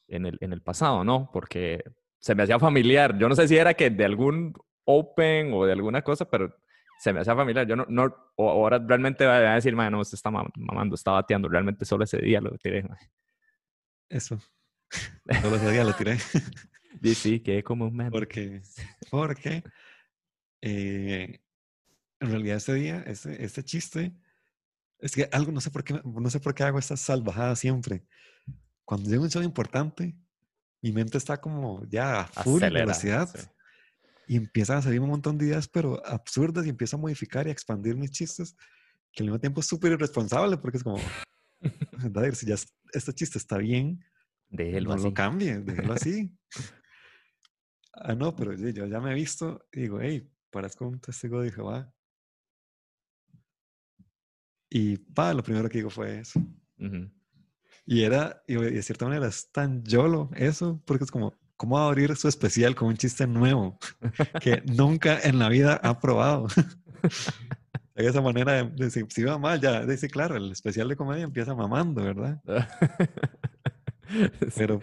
en, el, en el pasado, ¿no? Porque se me hacía familiar. Yo no sé si era que de algún Open o de alguna cosa, pero se me hacía familiar. Yo no, no o ahora realmente va a decir, "Mae, no, usted está mam- mamando, está bateando. Realmente solo ese día lo tiré. mae". Eso. [laughs] Solo ese día lo tiré. Y sí, quedé como un meme. Porque, porque eh, en realidad ese día, ese, este chiste, es que algo, no sé por qué, no sé por qué hago esta salvajada siempre. Cuando llega un show importante, mi mente está como ya a full Acelera, velocidad sí. y empiezan a salir un montón de ideas, pero absurdas y empiezo a modificar y a expandir mis chistes, que al mismo tiempo es súper irresponsable porque es como, [laughs] David, si ya es- este chiste está bien, Déjelo no así. lo cambie, déjelo así. [laughs] ah, no, pero yo, yo ya me he visto y digo, hey, parezco un testigo de Jehová. Y pa, lo primero que digo fue eso. Ujú. Y era, y de cierta manera, es tan yolo eso, porque es como, ¿cómo va a abrir su especial con un chiste nuevo [laughs] que nunca en la vida ha probado? [laughs] de esa manera, de, de si, va mal, ya, dice, claro, el especial de comedia empieza mamando, ¿verdad? [laughs] Pero,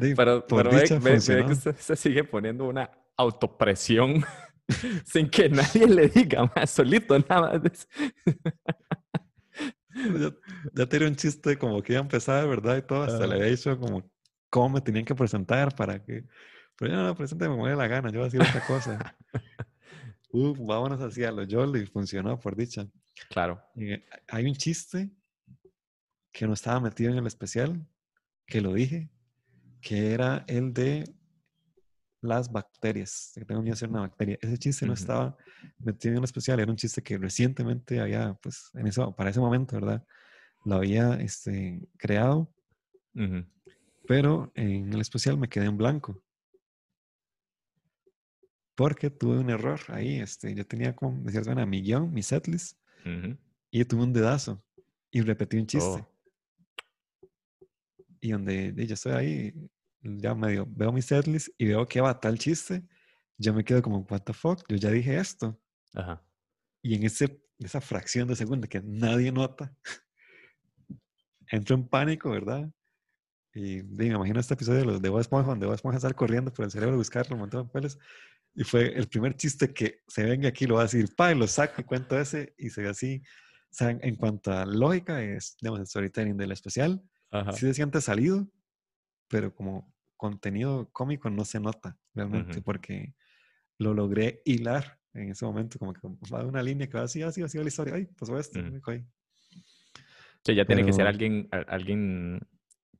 de- Pero, por pero dicha ve- que usted se sigue poniendo una autopresión sin que nadie le diga más, solito nada más. [laughs] Ya, ya tiré un chiste como que iba a empezar, ¿verdad? Y todo, hasta le Ajá. había dicho como cómo me tenían que presentar para que... Pero yo no, no, preséntame me dé la gana, yo voy a decir otra cosa. [laughs] Uf, vámonos hacia lo YOLO y funcionó, por dicha. Claro. Eh, hay un chiste que no estaba metido en el especial, que lo dije, que era el de las bacterias, que tengo miedo de ser una bacteria. Ese chiste no estaba metido en el especial, era un chiste que recientemente había, pues, en eso, para ese momento, ¿verdad? Lo había este, creado, pero en el especial me quedé en blanco. Porque tuve un error ahí, este, yo tenía como, de cierta manera, mi guion, mi setlist, Ujú. y tuve un dedazo y repetí un chiste. Oh. Y donde de- yo estoy ahí, ya medio veo mi setlist y veo que va tal chiste, yo me quedo como, what the fuck, yo ya dije esto. Ajá. Y en ese, esa fracción de segundo que nadie nota, [laughs] entro en pánico, ¿verdad? Y me imagino este episodio de los de Bob Esponja, donde Bob Esponja sale corriendo por el cerebro a buscar un montón de papeles. Y fue el primer chiste que se venga aquí, lo va a decir, pa, y lo saco y cuento ese, y se ve así. O sea, en cuanto a lógica, es, digamos, el storytelling del especial, Ajá. sí se siente salido, pero como contenido cómico no se nota realmente, Ujú. porque lo logré hilar en ese momento, como que va de una línea que va así, así, así va la historia, ay, pasó esto, Ujú. ok. Sí, ya tiene que ser Pero- alguien, alguien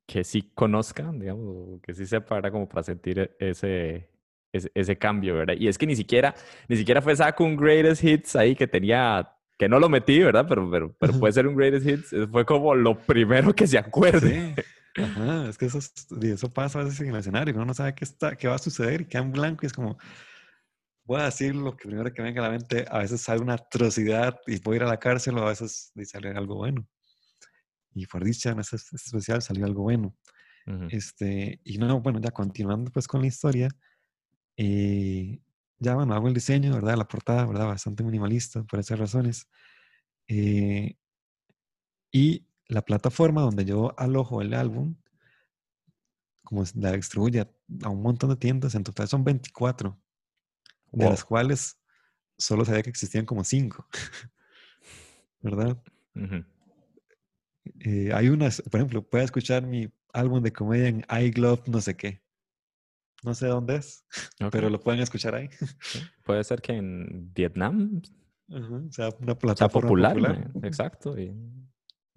que sí conozca, digamos, que sí sepa, ¿verdad? Como para sentir e- ese, ese, ese cambio, ¿verdad? Y es que ni siquiera, ni siquiera fue saco un greatest hits ahí que tenía, que no lo metí, ¿verdad? Pero, pero, pero puede [laughs] ser un greatest hits. eh, Fue como lo primero que se acuerde. Sí, ajá, es que eso, eso pasa a veces en el escenario, uno no sabe qué, está, qué va a suceder y queda en blanco y es como, voy a decir lo que primero que venga a la mente, a veces sale una atrocidad y puedo ir a la cárcel o a veces sale algo bueno. Y por dicha, en ese especial salió algo bueno. Ujú. Este, y no, bueno, ya continuando pues con la historia, eh, ya bueno, hago el diseño, ¿verdad? La portada, ¿verdad? Bastante minimalista por esas razones. Eh, y la plataforma donde yo alojo el álbum como la distribuye a, un montón de tiendas, en total son 24, de las cuales solo sabía que existían como 5, [laughs] ¿verdad? Eh, hay unas, por ejemplo, puede escuchar mi álbum de comedia en iGlove no sé qué. No sé dónde es, [laughs] pero lo pueden escuchar ahí. Puede ser que en Vietnam O sea, una sea plataforma popular, exacto. Y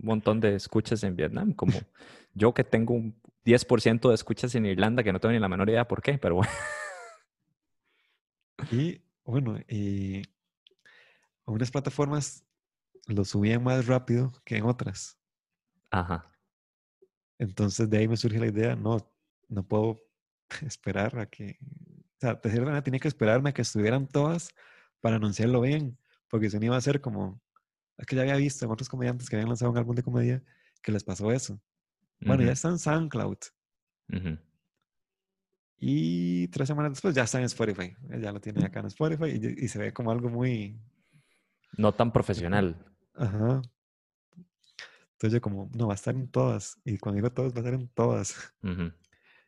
montón de escuchas en Vietnam, como yo que tengo un 10% de escuchas en Irlanda, que no tengo ni la menor idea por qué, pero bueno. Y bueno, y unas plataformas lo subían más rápido que en otras. Ajá. Entonces de ahí me surge la idea, no, no puedo [laughs] esperar a que, o sea, de cierta manera tenía que esperarme a que estuvieran todas para anunciarlo bien, porque si no iba a ser como, que ya había visto en otros comediantes que habían lanzado un álbum de comedia que les pasó eso. Bueno, ya está en SoundCloud ujú. y tres semanas después ya está en Spotify. Ya lo tiene acá en Spotify y, y se ve como algo muy, No tan profesional. ajá. Entonces yo como, no, va a estar en todas. Y cuando digo todas, va a estar en todas.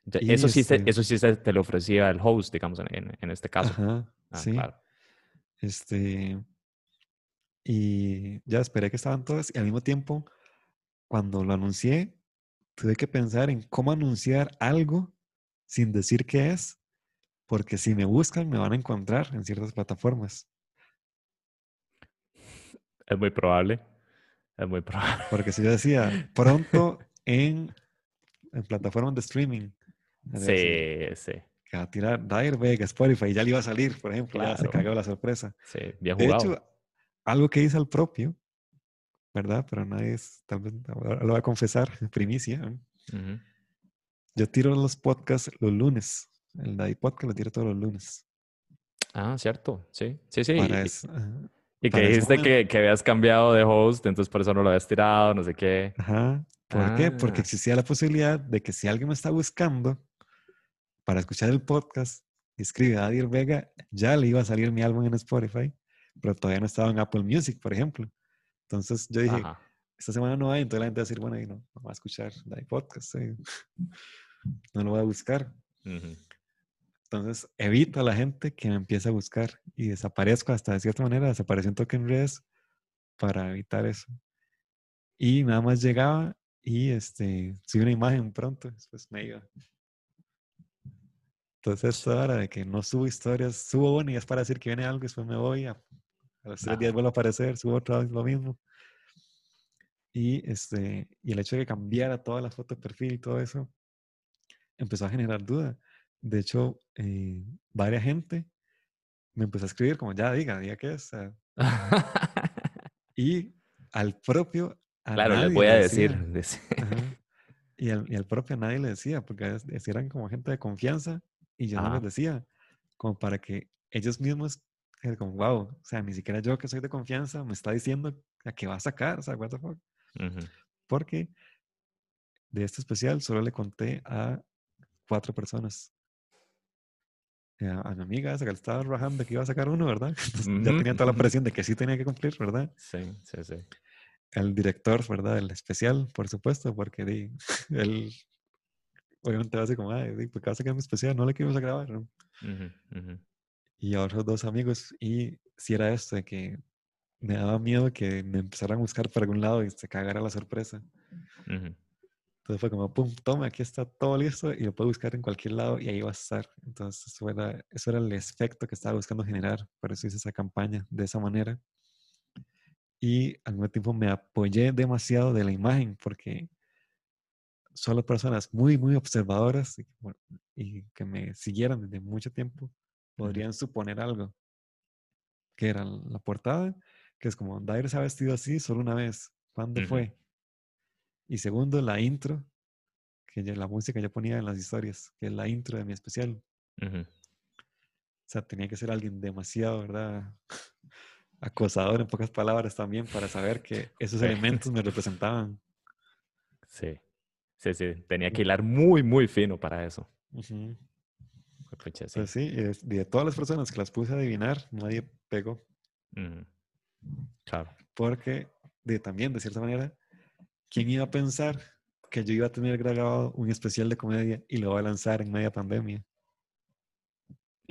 Ya- Y Eso sí, se, este- eso sí se te lo ofrecía el host, digamos, en este caso. Ajá, Ah, sí. claro. Este, y ya esperé que estaban todas. Y al mismo tiempo, cuando lo anuncié, tuve que pensar en cómo anunciar algo sin decir qué es, porque si me buscan, me van a encontrar en ciertas plataformas. Es muy probable. Es muy [laughs] probable. Porque si yo decía pronto en, en plataformas de streaming, Sí, sí, que va a tirar Dire Vega, Spotify, ya le iba a salir, por ejemplo, ya se cagó la sorpresa. sí. Bien De hecho, algo que hice al propio, ¿verdad? Pero nadie es, ahora lo voy a confesar, primicia. ¿eh? Ujú. Yo tiro los podcasts los lunes. El Daddy Podcast lo tiro todos los lunes. Ah, cierto. Sí, sí, sí. Para y- eso. Y que para ese dijiste que, que habías cambiado de host, entonces por eso no lo habías tirado, no sé qué. Ajá. ¿Por qué? Porque Ah. existía la posibilidad de que si alguien me está buscando para escuchar el podcast escribe Adir Vega, ya le iba a salir mi álbum en Spotify, pero todavía no estaba en Apple Music, por ejemplo. Entonces yo dije, Ajá. esta semana no hay, entonces la gente va a decir, bueno, y no, no va a escuchar Daddy Podcast, eh, [laughs] no lo voy a buscar. Ujú. Entonces evito a la gente que me empiece a buscar y desaparezco hasta de cierta manera, desapareció un toque en redes para evitar eso. Y nada más llegaba y este, subí una imagen pronto, después me iba. Entonces ahora de que no subo historias, subo una y es para decir que viene algo, después me voy, a, a los tres días Ajá. vuelvo a aparecer, subo otra vez lo mismo. Y, este, y el hecho de que cambiara toda la foto de perfil y todo eso, empezó a generar duda. De hecho, eh, varias gente me empezó a escribir como, ya diga, diga qué es. [laughs] y al propio, a claro, les voy a decir. [laughs] Ajá. Y al, y al propio a nadie le decía, porque eran como gente de confianza y yo no les decía, como para que ellos mismos, eh, como, wow, o sea, ni siquiera yo que soy de confianza me está diciendo a qué va a sacar, o sea, what the fuck. Ujú. Porque de este especial solo le conté a cuatro personas. Eh, A, a mi amiga esa que le estaba rajando que iba a sacar uno, ¿verdad? [laughs] Entonces, ya tenía toda la presión de que sí tenía que cumplir, ¿verdad? Sí, sí, sí. El director, ¿verdad? El especial, por supuesto, porque di, [laughs] él obviamente va a ser como, ay, di, ¿por qué va a sacar mi especial? No le quiero a grabar, ¿no? Ujú, ujú. Y a otros dos amigos, y si era esto, de que me daba miedo que me empezaran a buscar por algún lado y se cagara la sorpresa. Ujú. Entonces fue como, pum, toma, aquí está todo listo y lo puedo buscar en cualquier lado y ahí va a estar. Entonces eso era, eso era el efecto que estaba buscando generar. Por eso hice esa campaña de esa manera. Y al mismo tiempo me apoyé demasiado de la imagen porque solo personas muy, muy observadoras y, bueno, y que me siguieran desde mucho tiempo podrían suponer algo. Que era la portada, que es como, Dair se ha vestido así solo una vez. ¿Cuándo fue? Y segundo, la intro, que yo- la música yo ponía en las historias, que es la intro de mi especial. O sea, tenía que ser alguien demasiado, ¿verdad? [laughs] Acosador en pocas palabras también para saber que [laughs] esos elementos me representaban. Sí. Sí, sí. Tenía que hilar muy, muy fino para eso. Pucha, sí. Pues sí, y de, y de todas las personas que las puse a adivinar, nadie pegó. Claro. Porque de, también, de cierta manera, ¿quién iba a pensar que yo iba a tener grabado un especial de comedia y lo voy a lanzar en media pandemia.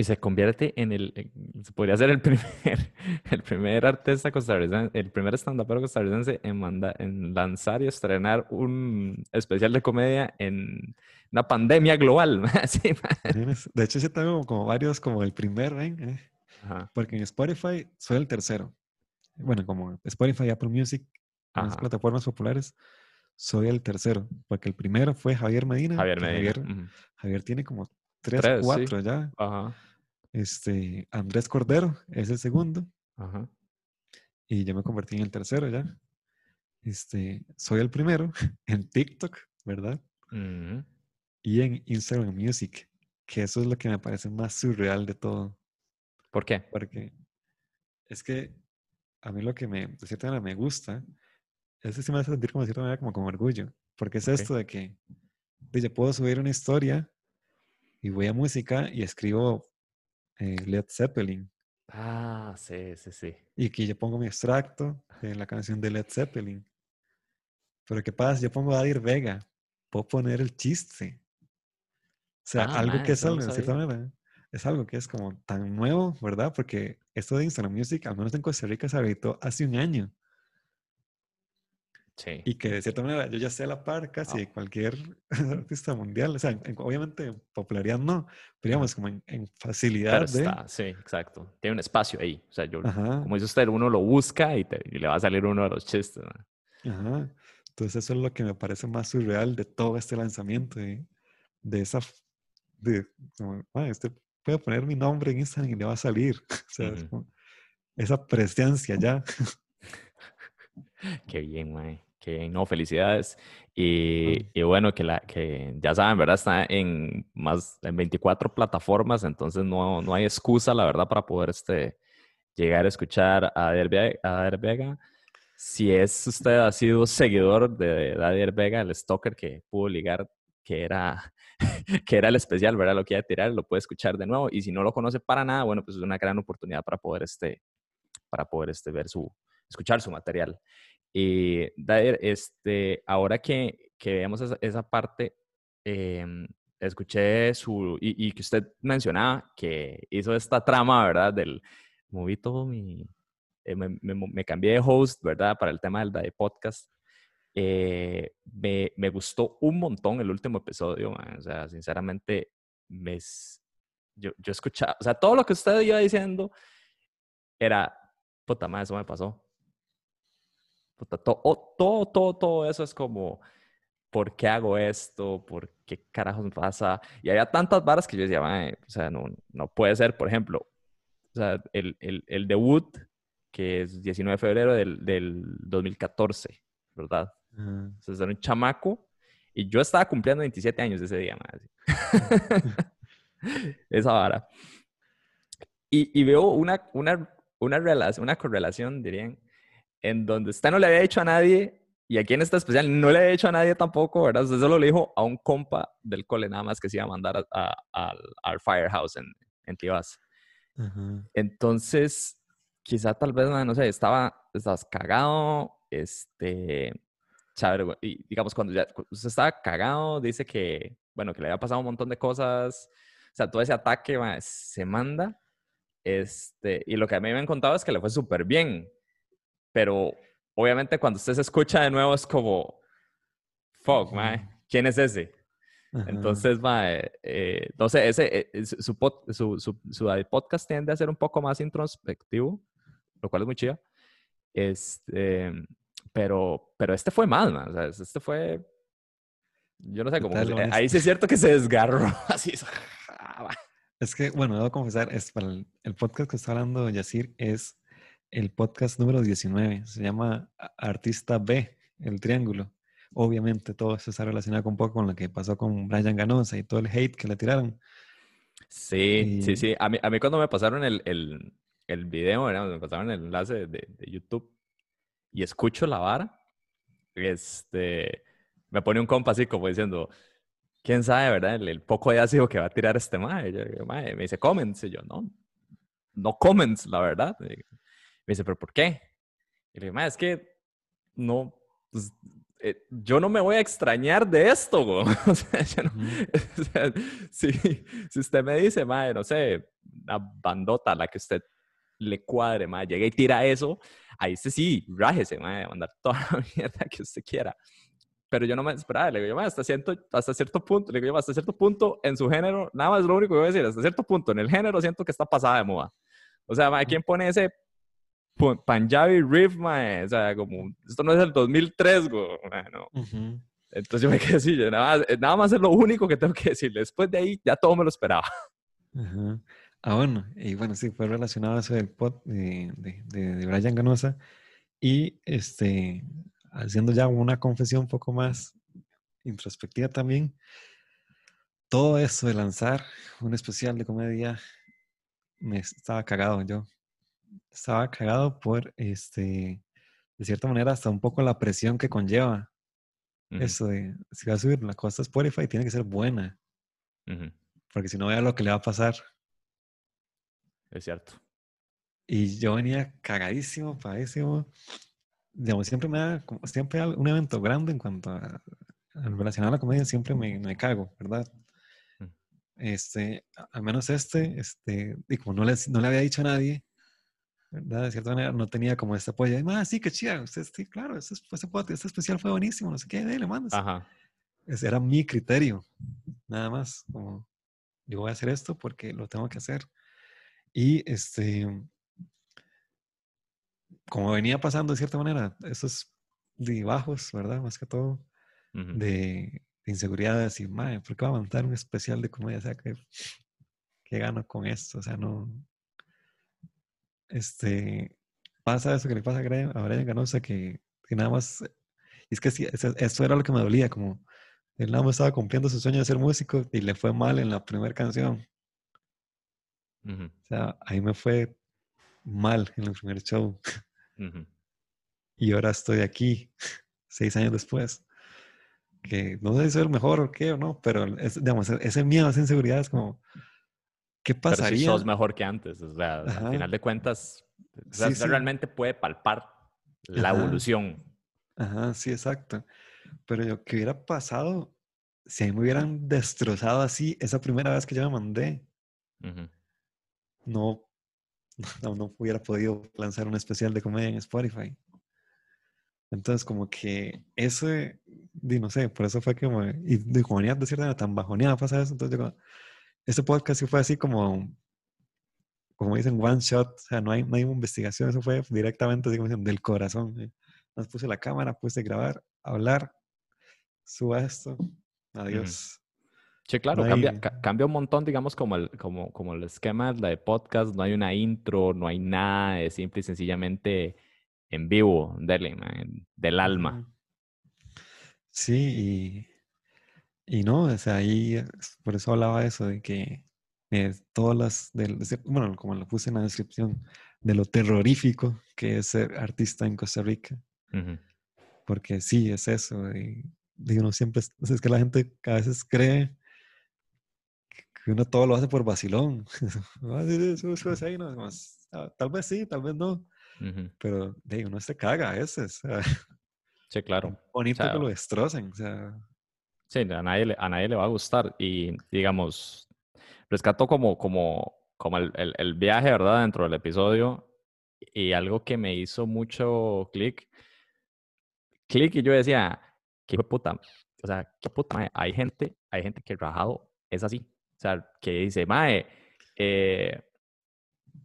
Y se convierte en el, en- se podría ser el [laughs] primer, el primer artista costarricense, el primer stand-upero costarricense en, manda- en lanzar y estrenar un especial de comedia en una pandemia global. [laughs] sí. De hecho, sí tengo como varios, como el primer. Eh, Ajá, Porque en Spotify soy el tercero. Bueno, como Spotify, Apple Music, las ajá. plataformas populares, soy el tercero. Porque el primero fue Javier Medina. Javier Medina. Javier, tiene como tres, Tres, sí. cuatro ya. Ajá, Este, Andrés Cordero es el segundo. ajá. Y yo me convertí en el tercero ya. Este, soy el primero [laughs] en TikTok, ¿verdad? Y en Instagram Music, que eso es lo que me parece más surreal de todo. ¿Por qué? Porque es que a mí lo que me, de cierta manera me gusta, es que sí me hace sentir como de cierta manera como con orgullo. Porque es esto de que dice, puedo subir una historia y voy a música y escribo eh, Led Zeppelin. Ah, sí, sí, sí. Y que yo pongo mi extracto de la canción de Led Zeppelin. Pero ¿qué pasa? Yo pongo Adir Vega. Puedo poner el chiste. O sea, Ah, algo que es algo, de cierta manera, es algo que es como tan nuevo, ¿verdad? Porque esto de Instagram Music, al menos en Costa Rica, se habilitó hace un año. Sí. Y que de cierta manera yo ya sé a la par casi de cualquier [laughs] artista mundial. O sea, en- obviamente en popularidad no, pero digamos como en, en facilidad Pero de... está, sí, exacto. Tiene un espacio ahí. O sea, yo, Ajá, como dice usted, uno lo busca y, te- y le va a salir uno de los chistes. ¿no? ajá. Entonces eso es lo que me parece más surreal de todo este lanzamiento, de, de esa... De, como, "Ah, este puede poner mi nombre en Instagram y le va a salir. [laughs] O sea, es como esa presencia ya. [laughs] Qué bien, mae. No, felicidades. Y, y bueno, que, la, que ya saben, ¿verdad? Está en más en 24 plataformas, entonces no, no hay excusa, la verdad, para poder este, llegar a escuchar a Adair Ve- a Adair Vega. Si es usted ha sido seguidor de Adair Vega, el stalker que pudo ligar, que era, [laughs] que era el especial, ¿verdad? Lo que iba a tirar, lo puede escuchar de nuevo. Y si no lo conoce para nada, bueno, pues es una gran oportunidad para poder, este, para poder este, ver su, escuchar su material. Y Dair, este, ahora que, que veamos esa, esa parte, em, escuché su, y, y que usted mencionaba que hizo esta trama, ¿verdad? Del, moví todo mi, eh, me, me- me cambié de host, ¿verdad? Para el tema del Dair Podcast. Eh, me, me gustó un montón el último episodio, man. O sea, sinceramente, me, yo, yo escuchaba, o sea, todo lo que usted iba diciendo era, puta madre, eso me pasó. Puta, to- o- todo, todo, todo eso es como, ¿por qué hago esto? ¿Por qué carajos me pasa? Y había tantas varas que yo decía, "Mae, o sea, no, no puede ser, por ejemplo, o sea, el, el, el debut, que es 19 de febrero del, del 2014, ¿verdad? Ajá. Entonces era un chamaco y yo estaba cumpliendo 27 años ese día. [laughs] Esa vara. Y, y veo una, una, una, relación, una correlación, dirían, en donde usted no le había dicho a nadie, y aquí en esta especial no le había dicho a nadie tampoco, ¿verdad? Usted solo le dijo a un compa del cole nada más que se iba a mandar al, al Firehouse en, en Tibás. Ajá. Entonces, quizá tal vez, no sé, estaba, estabas cagado, este, güey, y digamos, cuando ya usted estaba cagado, dice que, bueno, que le había pasado un montón de cosas, o sea, todo ese ataque ma, se manda, este, y lo que a mí me han contado es que le fue súper bien, pero obviamente cuando usted se escucha de nuevo es como, fuck, mae. ¿quién es ese? Ajá. Entonces, mae, eh, no sé, ese, eh, eh, su, su, su, su- eh, podcast tiende a ser un poco más introspectivo, lo cual es muy chido. Este, pero, pero este fue más, man, este fue, yo no sé, como, honesto. ahí sí es cierto que se desgarró, [laughs] así. Es que, bueno, debo confesar, es para el, el podcast que está hablando Yacir es el podcast número 19. Se llama Artista B, el triángulo. Obviamente todo eso está relacionado un poco con lo que pasó con Brian Ganosa y todo el hate que le tiraron. Sí, sí, Y- sí. A mí, a mí cuando me pasaron el, el, el video, ¿verdad? me pasaron el enlace de, de- YouTube y escucho la vara, este, me pone un compa así como diciendo, quién sabe, ¿verdad? El, el poco de ácido que va a tirar este mae. Yo digo, "Mae", me dice, comments. Y yo, no, no comments, la verdad. Me dice, ¿pero por qué? Y le digo, es que no, pues, eh, yo no me voy a extrañar de esto, güey. [laughs] O sea, yo no- [laughs] o sea, si, si usted me dice, madre, no sé, una bandota a la que usted le cuadre, madre, llega y tira eso, ahí sí, sí, rájese, madre, a mandar toda la [laughs] mierda que usted quiera. Pero yo no me esperaba, le digo madre, hasta cierto, hasta cierto punto, le digo hasta cierto punto en su género, nada más lo único que voy a decir, hasta cierto punto en el género siento que está pasada de moda. O sea, madre, ¿quién pone ese Punjabi riff, madre? O sea, como, esto no es el 2003, güey, no. Ujú. Entonces yo me quedé así, yo nada, más, eh, nada más es lo único que tengo que decirle. Después de ahí ya todo me lo esperaba. [laughs] Ah, bueno, y bueno, sí, fue relacionado a eso del pod de, de, de, de Brian Ganosa. Y este, haciendo ya una confesión un poco más introspectiva también, todo eso de lanzar un especial de comedia, me estaba cagado yo. Estaba cagado por, este, de cierta manera, hasta un poco la presión que conlleva Ujú, eso de, si va a subir la cosa a Spotify, tiene que ser buena, ujú, porque si no, vea lo que le va a pasar. Es cierto. Y yo venía cagadísimo, pagadísimo. Digamos, siempre me da, como- siempre un evento grande en cuanto a, a relacionado a la comedia, siempre me, me cago, ¿verdad? Mm. Este, al menos este, este, y como no, les, no le había dicho a nadie, ¿verdad? De cierta manera no tenía como este apoyo. Ah, sí, qué chida, usted, sí, claro, este, este, pod- este especial fue buenísimo, no sé qué, le mandas. Ajá. Ese era mi criterio, nada más, como yo voy a hacer esto porque lo tengo que hacer. Y este, como venía pasando de cierta manera, esos bajos, ¿verdad? Más que todo, de, de inseguridades y, madre, ¿por qué va a montar un especial de comedia? O sea, ¿qué, qué gano con esto? O sea, no. Este, pasa eso que le pasa a Brian, a Brian Ganosa, que, que nada más. Es que sí, eso, eso era lo que me dolía, como él nada más estaba cumpliendo su sueño de ser músico y le fue mal en la primera canción. ujú, O sea, ahí me fue mal en el primer show. ujú. Y ahora estoy aquí, seis años después. Que no sé si soy el mejor o qué o no, pero es, digamos, ese miedo, esa inseguridad es como, ¿qué Pero si pasaría? sos mejor que antes. O sea, Ajá. al final de cuentas, o sea, Sí, sí. realmente puede palpar la Ajá. evolución. Ajá, sí, exacto. Pero yo, ¿qué hubiera pasado si a mí me hubieran destrozado así esa primera vez que yo me mandé? Ujú, No, [laughs] no, no hubiera podido lanzar un especial de comedia en Spotify. Entonces, como que ese, di, no sé, por eso fue que, como, y de venía de cierta manera tan bajoneada pasa eso, entonces yo, este podcast sí fue así como, como dicen, one shot, o sea, no hay, no hay investigación, eso fue directamente, así como dicen, del corazón. ¿eh? Nos puse la cámara, puse grabar, hablar, suba esto, adiós. Sí, claro, No cambia, ca- cambia un montón, digamos, como el, como, como el esquema de podcast. No hay una intro, no hay nada, es simple y sencillamente en vivo, dele, man, del alma. Sí, y, y no, o sea, ahí, por eso hablaba eso, de que eh, todas las, del, de- bueno, como lo puse en la descripción, de lo terrorífico que es ser artista en Costa Rica, Ujú, porque sí, es eso, de, de uno siempre, es, que la gente a veces cree que uno todo lo hace por vacilón. Tal vez sí, tal vez no, ujú. pero de, uno se caga a veces, o Sí, claro. [laughs] bonito sea, que lo destrocen, o sea, Sí, a nadie, a nadie le va a gustar. Y digamos, rescato como, como, como el, el- viaje, ¿verdad? Dentro del episodio. Y algo que me hizo mucho clic. Clic y yo decía, qué puta. O sea, qué puta. Hay gente, hay gente que rajado es así. O sea, que dice, mae, eh,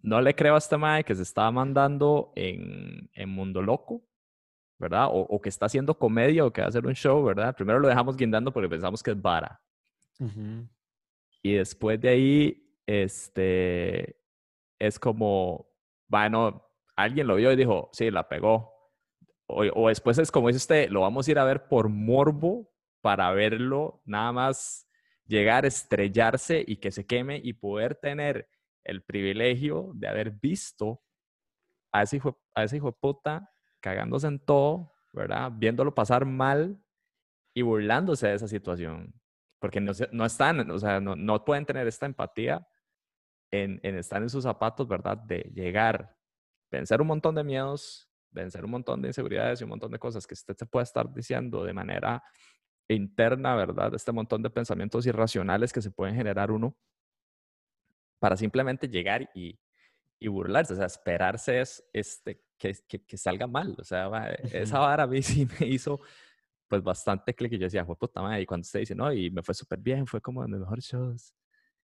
no le creo a este mae que se estaba mandando en, en Mundo Loco. ¿Verdad? O, o que está haciendo comedia o que va a hacer un show, ¿verdad? Primero lo dejamos guindando porque pensamos que es vara. ujú. Y después de ahí, este, es como, bueno, alguien lo vio y dijo, sí, la pegó. O, o después es como dice usted, lo vamos a ir a ver por morbo para verlo, nada más llegar, estrellarse y que se queme y poder tener el privilegio de haber visto a ese hijo, a ese hijo de puta cagándose en todo, ¿verdad? Viéndolo pasar mal y burlándose de esa situación. Porque no, no están, o sea, no, no pueden tener esta empatía en, en estar en sus zapatos, ¿verdad? De llegar, vencer un montón de miedos, vencer un montón de inseguridades y un montón de cosas que usted se puede estar diciendo de manera interna, ¿verdad? Este montón de pensamientos irracionales que se pueden generar uno para simplemente llegar y, y burlarse, o sea, esperarse es este, que, que, salga mal, o sea, esa vara a mí [laughs] sí me hizo pues bastante clic y yo decía, fue puta madre, y cuando usted dice, no, y me fue súper bien, fue como de los mejores shows,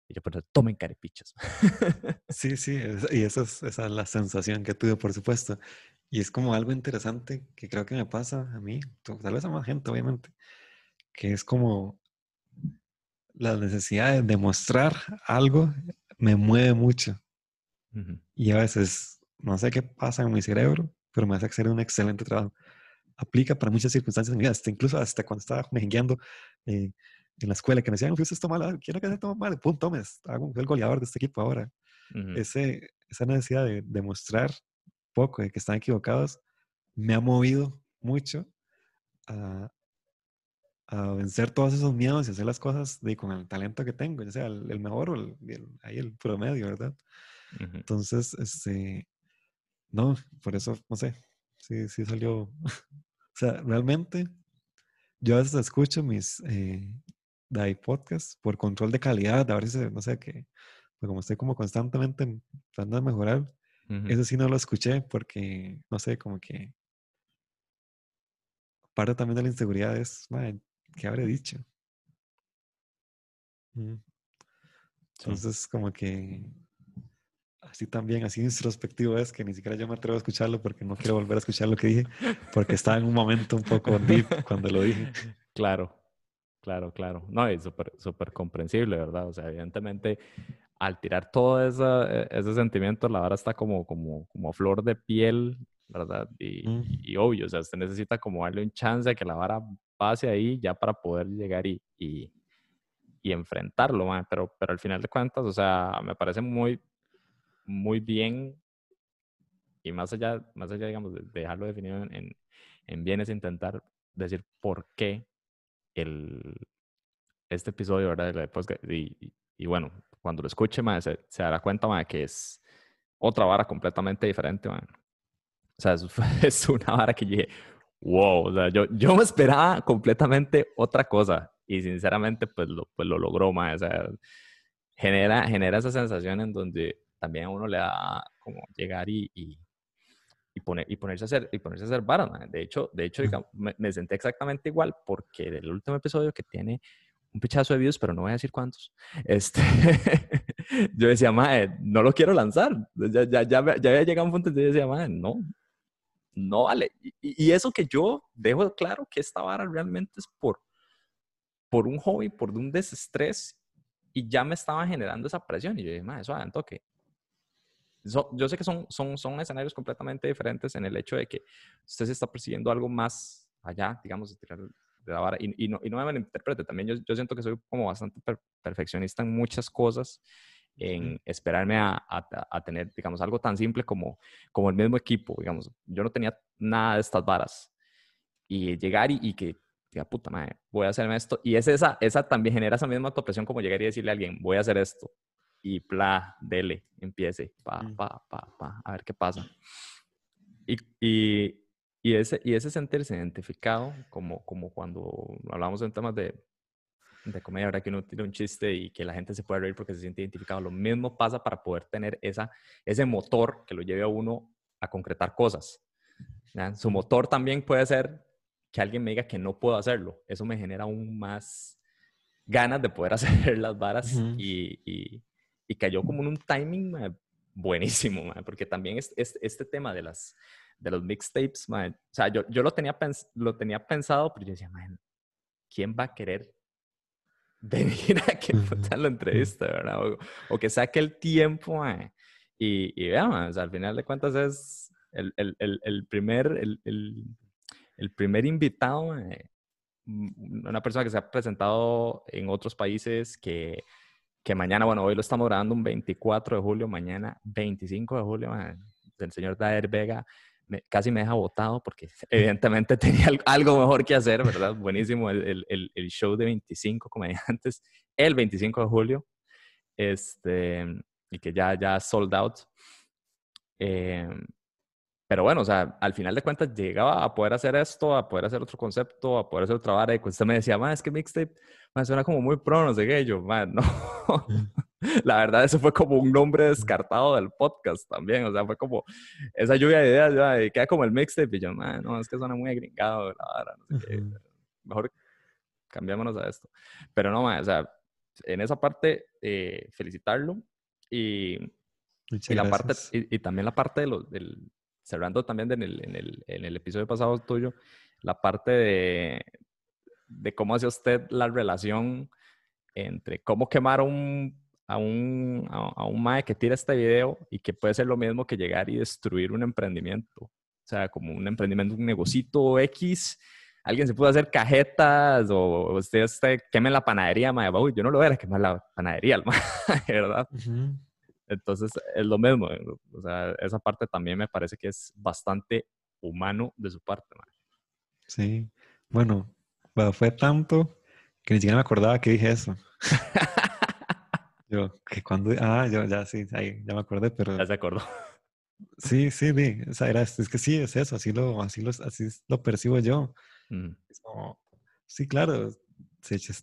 y yo, pero tomen carepichos. Sí, sí, y esa es, esa es la sensación que tuve, por supuesto. Y es como algo interesante que creo que me pasa a mí, tal vez a más gente, obviamente, que es como la necesidad de demostrar algo me mueve mucho. Y a veces, no sé qué pasa en mi cerebro, pero me hace hacer un excelente trabajo. Aplica para muchas circunstancias en mi vida, hasta incluso hasta cuando estaba mejengueando eh, en la escuela, que me decían, fuiste esto mal, quiero que se tome mal, pum, tomes, hago el goleador de este equipo ahora. Ese, esa necesidad de demostrar poco, de que están equivocados, me ha movido mucho a, a vencer todos esos miedos y hacer las cosas de, con el talento que tengo, ya sea el, mejor o el, ahí el promedio, ¿verdad? Entonces, este, no, por eso, no sé, sí, sí salió, [laughs] o sea, realmente yo a veces escucho mis eh, podcasts por control de calidad, a si, no sé, que pues como estoy como constantemente tratando de mejorar, eso sí no lo escuché porque, no sé, como que parte también de la inseguridad es, ¿qué habré dicho? Entonces, como que así también, así introspectivo es que ni siquiera yo me atrevo a escucharlo porque no quiero volver a escuchar lo que dije, porque estaba en un momento un poco deep cuando lo dije. Claro, claro, claro. No, es súper, súper comprensible, ¿verdad? O sea, evidentemente, al tirar todo e, ese sentimiento, la vara está como, como, como flor de piel, ¿verdad? Y, mm. y, obvio, o sea, usted necesita como darle un chance a que la vara pase ahí ya para poder llegar y, y, y enfrentarlo, pero, pero al final de cuentas, o sea, me parece muy, muy bien y más allá, más allá digamos, de dejarlo definido en, en bienes, intentar decir por qué el, este episodio, ¿verdad? Y, y, bueno, cuando lo escuche, se, se, dará cuenta de que es otra vara completamente diferente. O sea, es, [laughs] es, una vara que llegué, wow, o sea, yo, yo me esperaba completamente otra cosa y sinceramente pues lo, pues lo logró, o sea, genera, genera esa sensación en donde también a uno le da como llegar y, y, y, poner, y ponerse a hacer, y ponerse a hacer varas, De hecho, de hecho me, senté exactamente igual porque del último episodio que tiene un pichazo de views, pero no voy a decir cuántos, [laughs] este, yo decía, madre, no lo quiero lanzar. Ya, ya, ya, ya había llegado a un punto en que yo decía, madre, no, no vale. Y, y, eso que yo dejo claro que esta vara realmente es por, por un hobby, por un desestrés, y ya me estaba generando esa presión. Y yo dije, madre, eso un toque yo sé que son, son, son escenarios completamente diferentes en el hecho de que usted se está persiguiendo algo más allá, digamos, de tirar de la vara. Y, y, no, y no me malinterprete, también yo, yo siento que soy como bastante perfeccionista en muchas cosas, en esperarme a, a, tener, digamos, algo tan simple como, como el mismo equipo, digamos. Yo no tenía nada de estas varas. Y llegar y, y que, diga, puta madre, voy a hacerme esto. Y es esa, esa también genera esa misma autopresión como llegar y decirle a alguien, voy a hacer esto y pla, dele, empiece, pa, mm. pa, pa, pa, a ver qué pasa. Y, y, y, ese, y ese sentirse identificado, como, como cuando hablamos en temas de, de comedia, ahora que uno tiene un chiste y que la gente se puede reír porque se siente identificado, lo mismo pasa para poder tener esa, ese motor que lo lleve a uno a concretar cosas. Su motor también puede ser que alguien me diga que no puedo hacerlo. Eso me genera aún más ganas de poder [laughs] hacer las varas y, y cayó como en un timing buenísimo, porque también es, este tema de, las, de los mixtapes, o sea, yo, yo lo, tenía lo tenía pensado, pero yo decía, ¿quién va a querer [laughs] venir a que la entrevista, verdad? O, que saque el tiempo, y, y veamos, al final de cuentas es el, el, el, primer, el, primer invitado, una persona que se ha presentado en otros países que que mañana, bueno, hoy lo estamos grabando un 24 de julio, mañana 25 de julio, el señor Daer Vega casi me deja botado porque [laughs] evidentemente [laughs] tenía algo mejor que hacer, ¿verdad? Buenísimo el, el, show de 25 comediantes [laughs] el 25 de julio, este, y que ya, ya sold out. Eh, pero bueno, o sea, al final de cuentas llegaba a poder hacer esto, a poder hacer otro concepto, a poder hacer otra vara. Y pues usted me decía, ma, es que mixtape me suena como muy pro, no sé qué. yo, ma, no. [laughs] La verdad, eso fue como un nombre descartado del podcast también. O sea, fue como esa lluvia de ideas, ya, queda como el mixtape. Y yo, ma, no, es que suena muy agringado, la vara, no sé qué. Mejor cambiémonos a esto. Pero no, ma, o sea, en esa parte, eh, felicitarlo. Y, y la parte, y, también la parte de los, del, cerrando también en el, en el, en el episodio pasado tuyo, la parte de, de cómo hace usted la relación entre cómo quemar un, a un, a, un mae que tira este video y que puede ser lo mismo que llegar y destruir un emprendimiento. O sea, como un emprendimiento, un negocito X, alguien se pudo hacer cajetas o usted, usted queme la panadería, mae, yo no lo era quemar la panadería, [laughs] ¿verdad? Entonces es lo mismo. O sea, esa parte también me parece que es bastante humano de su parte. Sí. Bueno, fue tanto que ni siquiera me acordaba que dije eso. [laughs] yo, que cuando. Ah, yo ya sí, ahí, ya me acordé, pero. Ya se acordó. Sí, sí, sí. O sea, era, es que sí, es eso, así lo, así lo, así lo percibo yo. Mm. sí, claro,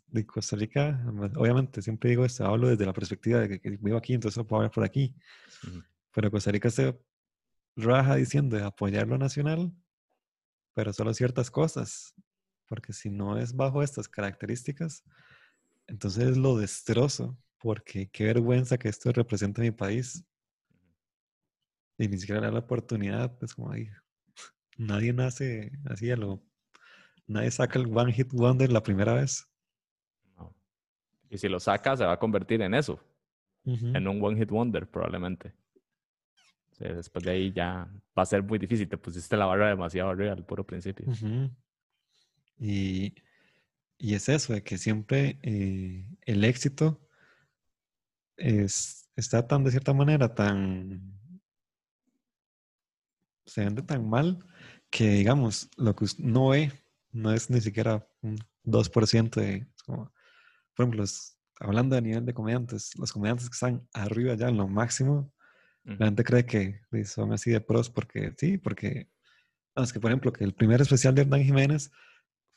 de Costa Rica, obviamente siempre digo esto, hablo desde la perspectiva de que, vivo aquí, entonces puedo hablar por aquí. Pero Costa Rica se raja diciendo de apoyar lo nacional, pero solo ciertas cosas. Porque si no es bajo estas características, entonces lo destrozo, porque qué vergüenza que esto represente mi país. Y ni siquiera le da la oportunidad, es como ahí. Nadie nace así a lo. Nadie saca el One Hit Wonder la primera vez. Y si lo saca, se va a convertir en eso. En un one hit wonder, probablemente. después de ahí ya va a ser muy difícil. Te pusiste la barra demasiado arriba al puro principio. Y, y, es eso, de que siempre eh, el éxito es, está tan, de cierta manera, tan. se vende tan mal que, digamos, lo que no ve no es ni siquiera un 2% de. Como, por ejemplo, hablando a nivel de comediantes, los comediantes que están arriba ya en lo máximo, la gente cree que son así de pros porque sí, porque es que por ejemplo que el primer especial de Hernán Jiménez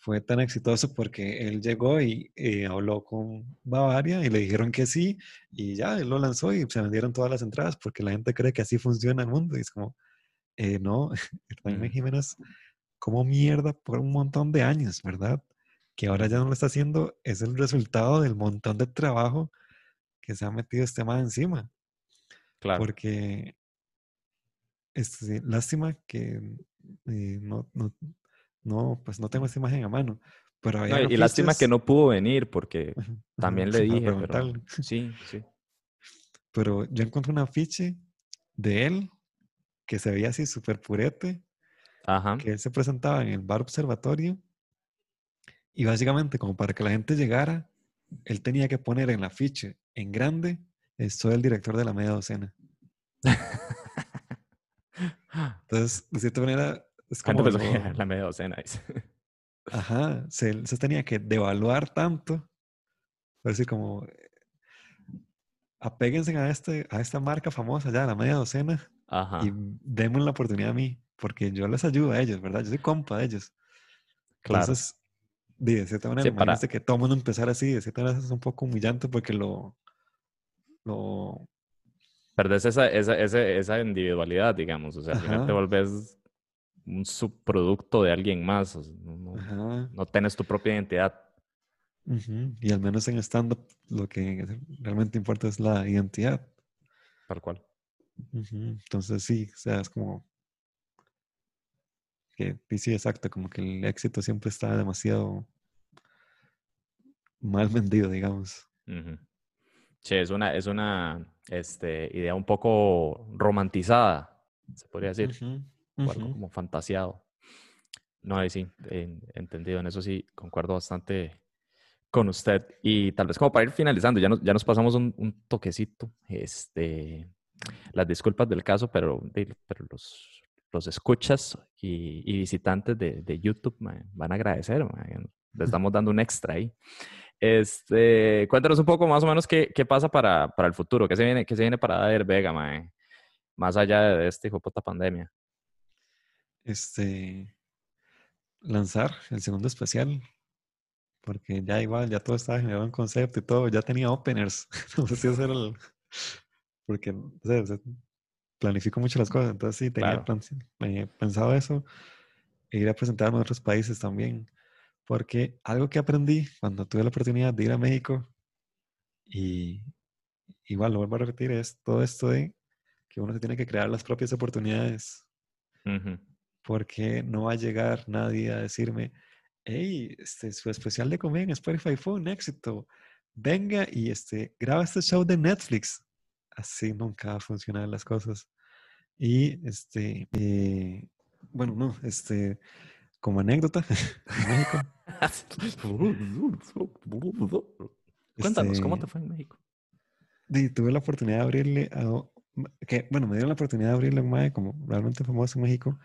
fue tan exitoso porque él llegó y eh, habló con Bavaria y le dijeron que sí y ya, él lo lanzó y se vendieron todas las entradas porque la gente cree que así funciona el mundo y es como, eh, no, [laughs] Hernán Jiménez como mierda por un montón de años, ¿verdad? que ahora ya no lo está haciendo, es el resultado del montón de trabajo que se ha metido este tema encima. Claro. Porque, este, lástima que eh, no, no, no, pues no tengo esta imagen a mano. Pero y lástima que no pudo venir porque también le [laughs] dije, pero, sí, sí. Pero yo encontré un afiche de él que se veía así súper purete, Ajá. que él se presentaba en el bar observatorio y básicamente, como para que la gente llegara, él tenía que poner en la ficha, en grande, soy el director de la media docena. [laughs] Entonces, de cierta manera, es como... la media docena? [laughs] Ajá, se, se, tenía que devaluar tanto, por decir como, apéguense a, este, a esta marca famosa ya, la media docena, y denme la oportunidad a mí, porque yo les ayudo a ellos, ¿verdad? Yo soy compa de ellos. Claro. Entonces, de cierta manera, que todo mundo empezara así, de cierta manera es un poco humillante porque lo... lo... Perdés esa, esa, esa, individualidad, digamos, o sea, al final te volvés un subproducto de alguien más, no, no, tienes tu propia identidad. Y al menos en stand-up lo que realmente importa es la identidad. Tal cual. Entonces sí, o sea, es como que sí, exacto, como que el éxito siempre está demasiado mal [laughs] vendido, digamos. Sí, es una, es una este, idea un poco romantizada, se podría decir, algo como fantasiado. No, sí, entendido, en eso sí, concuerdo bastante con usted. Y tal vez como para ir finalizando, ya nos, ya nos pasamos un, un toquecito, este, las disculpas del caso, pero, pero los, los escuchas y, visitantes de, YouTube van a agradecer. Les [laughs] estamos dando un extra ahí. Este, cuéntanos un poco más o menos qué, qué pasa para, para, el futuro, qué se viene, qué se viene para Dader Vega, más allá de este hijo puta pandemia. Este, lanzar el segundo especial, porque ya igual, ya todo estaba generado en concepto y todo, ya tenía openers. [laughs] no sé si hacer el... Porque, o sea, planifico mucho las cosas, entonces sí, tenía eh, pensado eso, e ir a presentarme a otros países también. Porque algo que aprendí cuando tuve la oportunidad de ir a México, y igual lo vuelvo a repetir, es todo esto de que uno se tiene que crear las propias oportunidades. Porque no va a llegar nadie a decirme, hey, este, su especial de comer en Spotify fue un éxito. Venga y este, graba este show de Netflix. Así nunca va a funcionar las cosas. Y este, eh, bueno, no, este, como anécdota, [laughs] en México. [laughs] Cuéntanos, ¿cómo este te fue en México? tuve la oportunidad de abrirle a, que, bueno, me dieron la oportunidad de abrirle a un mae como realmente famoso en México,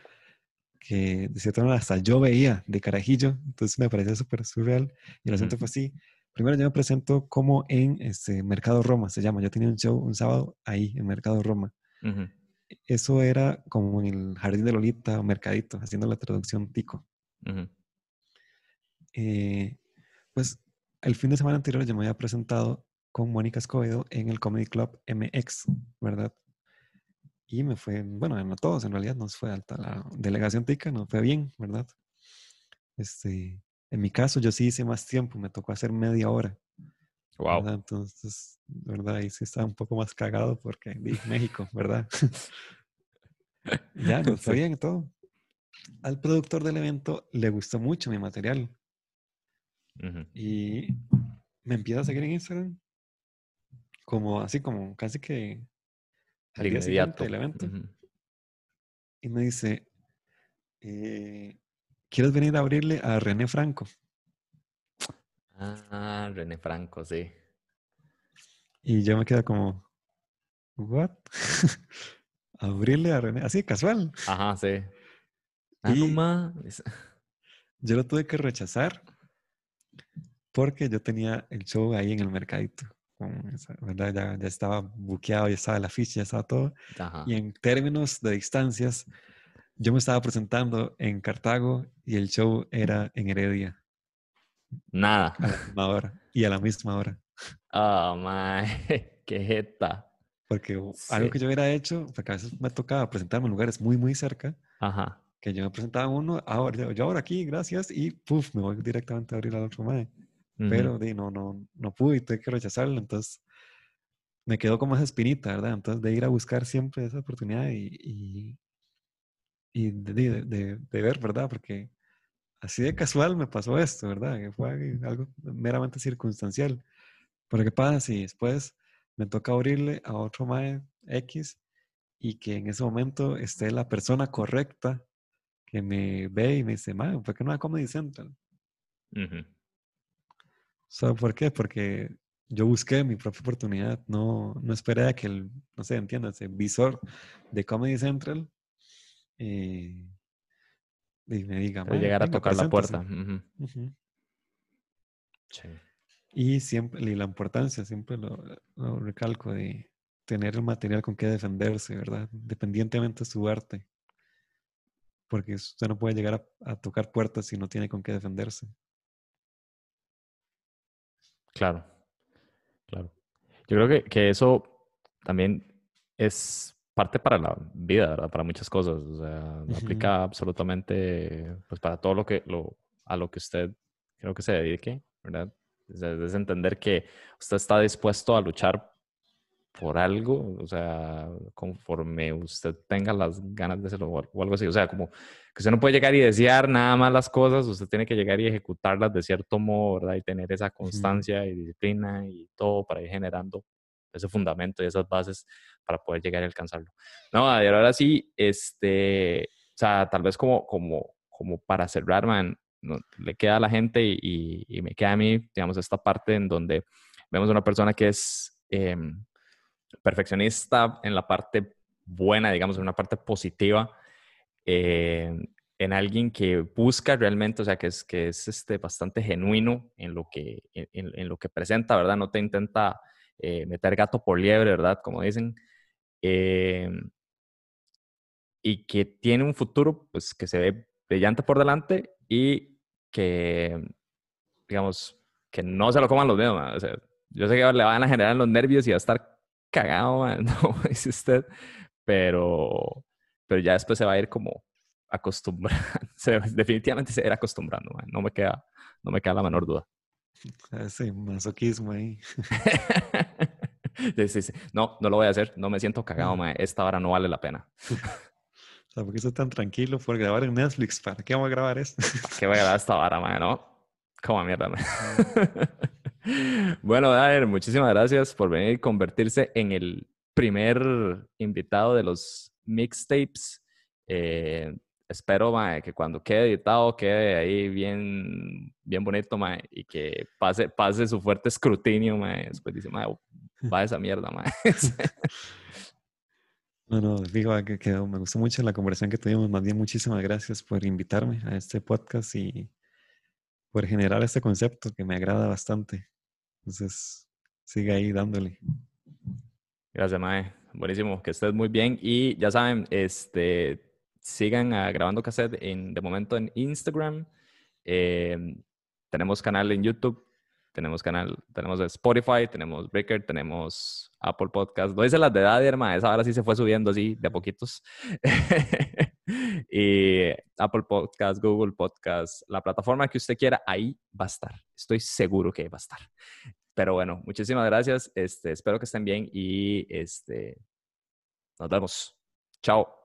que de cierta manera hasta yo veía de carajillo, entonces me parecía súper surreal. Y el asunto fue así. Primero yo me presento como en este Mercado Roma, se llama. Yo tenía un show un sábado ahí, en Mercado Roma. Eso era como en el Jardín de Lolita, Mercadito, haciendo la traducción tico. Eh, pues el fin de semana anterior yo me había presentado con Mónica Escobedo en el Comedy Club MX, ¿verdad? Y me fue, bueno, a todos en realidad nos fue alta. La delegación tica nos fue bien, ¿verdad? Este, en mi caso yo sí hice más tiempo, me tocó hacer media hora. Wow. Entonces, ¿verdad? Ahí sí estaba un poco más cagado porque vi México, ¿verdad? [laughs] ya, [laughs] nos fue bien todo. Al productor del evento le gustó mucho mi material. Y me empieza a seguir en Instagram como así como casi que al día siguiente del evento. Y me dice, eh, ¿quieres venir a abrirle a René Franco? Ah, René Franco, sí. Y yo me quedo como, ¿what? [laughs] abrirle a René, así casual. Ajá, sí. Ah, yo lo tuve que rechazar porque yo tenía el show ahí en el mercadito. ¿Verdad? Ya, estaba buqueado, ya estaba la ficha, ya estaba todo. Y en términos de distancias, yo me estaba presentando en Cartago y el show era en Heredia. Nada. A la misma hora. Y a la misma hora. Oh, my. [laughs] Qué jeta. Porque algo que yo hubiera hecho, porque a veces me tocaba presentarme en lugares muy, muy cerca. Ajá. Que yo me presentaba uno, ahora, yo ahora aquí, gracias, y puff, me voy directamente a abrir al otro mae pero di, no, no, no pude y tuve que rechazarlo, entonces me quedó como esa espinita, ¿verdad? Entonces de ir a buscar siempre esa oportunidad y, y, de, de, ver, ¿verdad? Porque así de casual me pasó esto, ¿verdad? Que fue algo meramente circunstancial. Pero ¿qué pasa si después me toca abrirle a otro MAE X y que en ese momento esté la persona correcta que me ve y me dice, MAE, ¿por qué no hay Comedy Central? ¿Por qué? Porque yo busqué mi propia oportunidad, no, no esperé a que el, no sé, entiendas, el visor de Comedy Central eh, y me diga, llegar a tocar la puerta. sí. Y siempre, y la importancia, siempre lo, recalco, de tener el material con que defenderse, ¿verdad? Dependientemente de su arte. Porque usted no puede llegar a tocar puertas si no tiene con qué defenderse. Claro, claro. Yo creo que, que eso también es parte para la vida, ¿verdad? Para muchas cosas. O sea, aplica absolutamente pues, para todo lo que, lo, a lo que usted creo que se dedique, ¿verdad? es entender que usted está dispuesto a luchar por algo, o sea, conforme usted tenga las ganas de hacerlo o algo así. O sea, como que usted no puede llegar y desear nada más las cosas, usted tiene que llegar y ejecutarlas de cierto modo, ¿verdad? Y tener esa constancia y disciplina y todo para ir generando ese fundamento y esas bases para poder llegar y alcanzarlo. No, y ahora sí, este, o sea, tal vez como, como, como para cerrar, man, le queda a la gente y, y, me queda a mí, digamos, esta parte en donde vemos una persona que es... Eh, perfeccionista en la parte buena, digamos, en una parte positiva, eh, en alguien que busca realmente, o sea, que es, que es este, bastante genuino en lo, que, en, lo que presenta, ¿verdad? No te intenta eh, meter gato por liebre, ¿verdad? Como dicen. Eh, y que tiene un futuro pues que se ve brillante por delante y que, digamos, que no se lo coman los dedos. O sea, yo sé que le van a generar los nervios y va a estar cagado, [laughs] no dice usted, pero, pero ya después se va a ir como acostumbrando, [laughs] definitivamente se va a ir acostumbrando, no me queda, no me queda la menor duda. Ese masoquismo ahí. [laughs] sí, sí, No, no lo voy a hacer, no me siento cagado, esta hora no vale la pena. O sea, ¿por qué estoy tan tranquilo por grabar en Netflix? ¿Para qué vamos a grabar esto? ¿Para qué voy a grabar esta hora, man? ¿No? Como mierda, man. Bueno, Daer, muchísimas gracias por venir y convertirse en el primer invitado de los mixtapes. Eh, espero que cuando quede editado quede ahí bien, bien bonito y que pase, pase su fuerte escrutinio. Después dice, va esa mierda. Man. [laughs] No, no, digo que, quedó. me gustó mucho la conversación que tuvimos. Más bien, muchísimas gracias por invitarme a este podcast y por generar este concepto que me agrada bastante. Entonces, sigue ahí dándole. Gracias, Mae. Buenísimo, que estés muy bien. Y ya saben, este, sigan grabando cassette en, de momento en Instagram. Em, tenemos canal en YouTube tenemos canal, tenemos Spotify, tenemos Breaker, tenemos Apple Podcast. No dice las de edad, hermano, esa ahora sí se fue subiendo así de a poquitos. [laughs] y Apple Podcast, Google Podcast, la plataforma que usted quiera, ahí va a estar. Estoy seguro que va a estar. Pero bueno, muchísimas gracias. Este, espero que estén bien y este, nos vemos. Chao.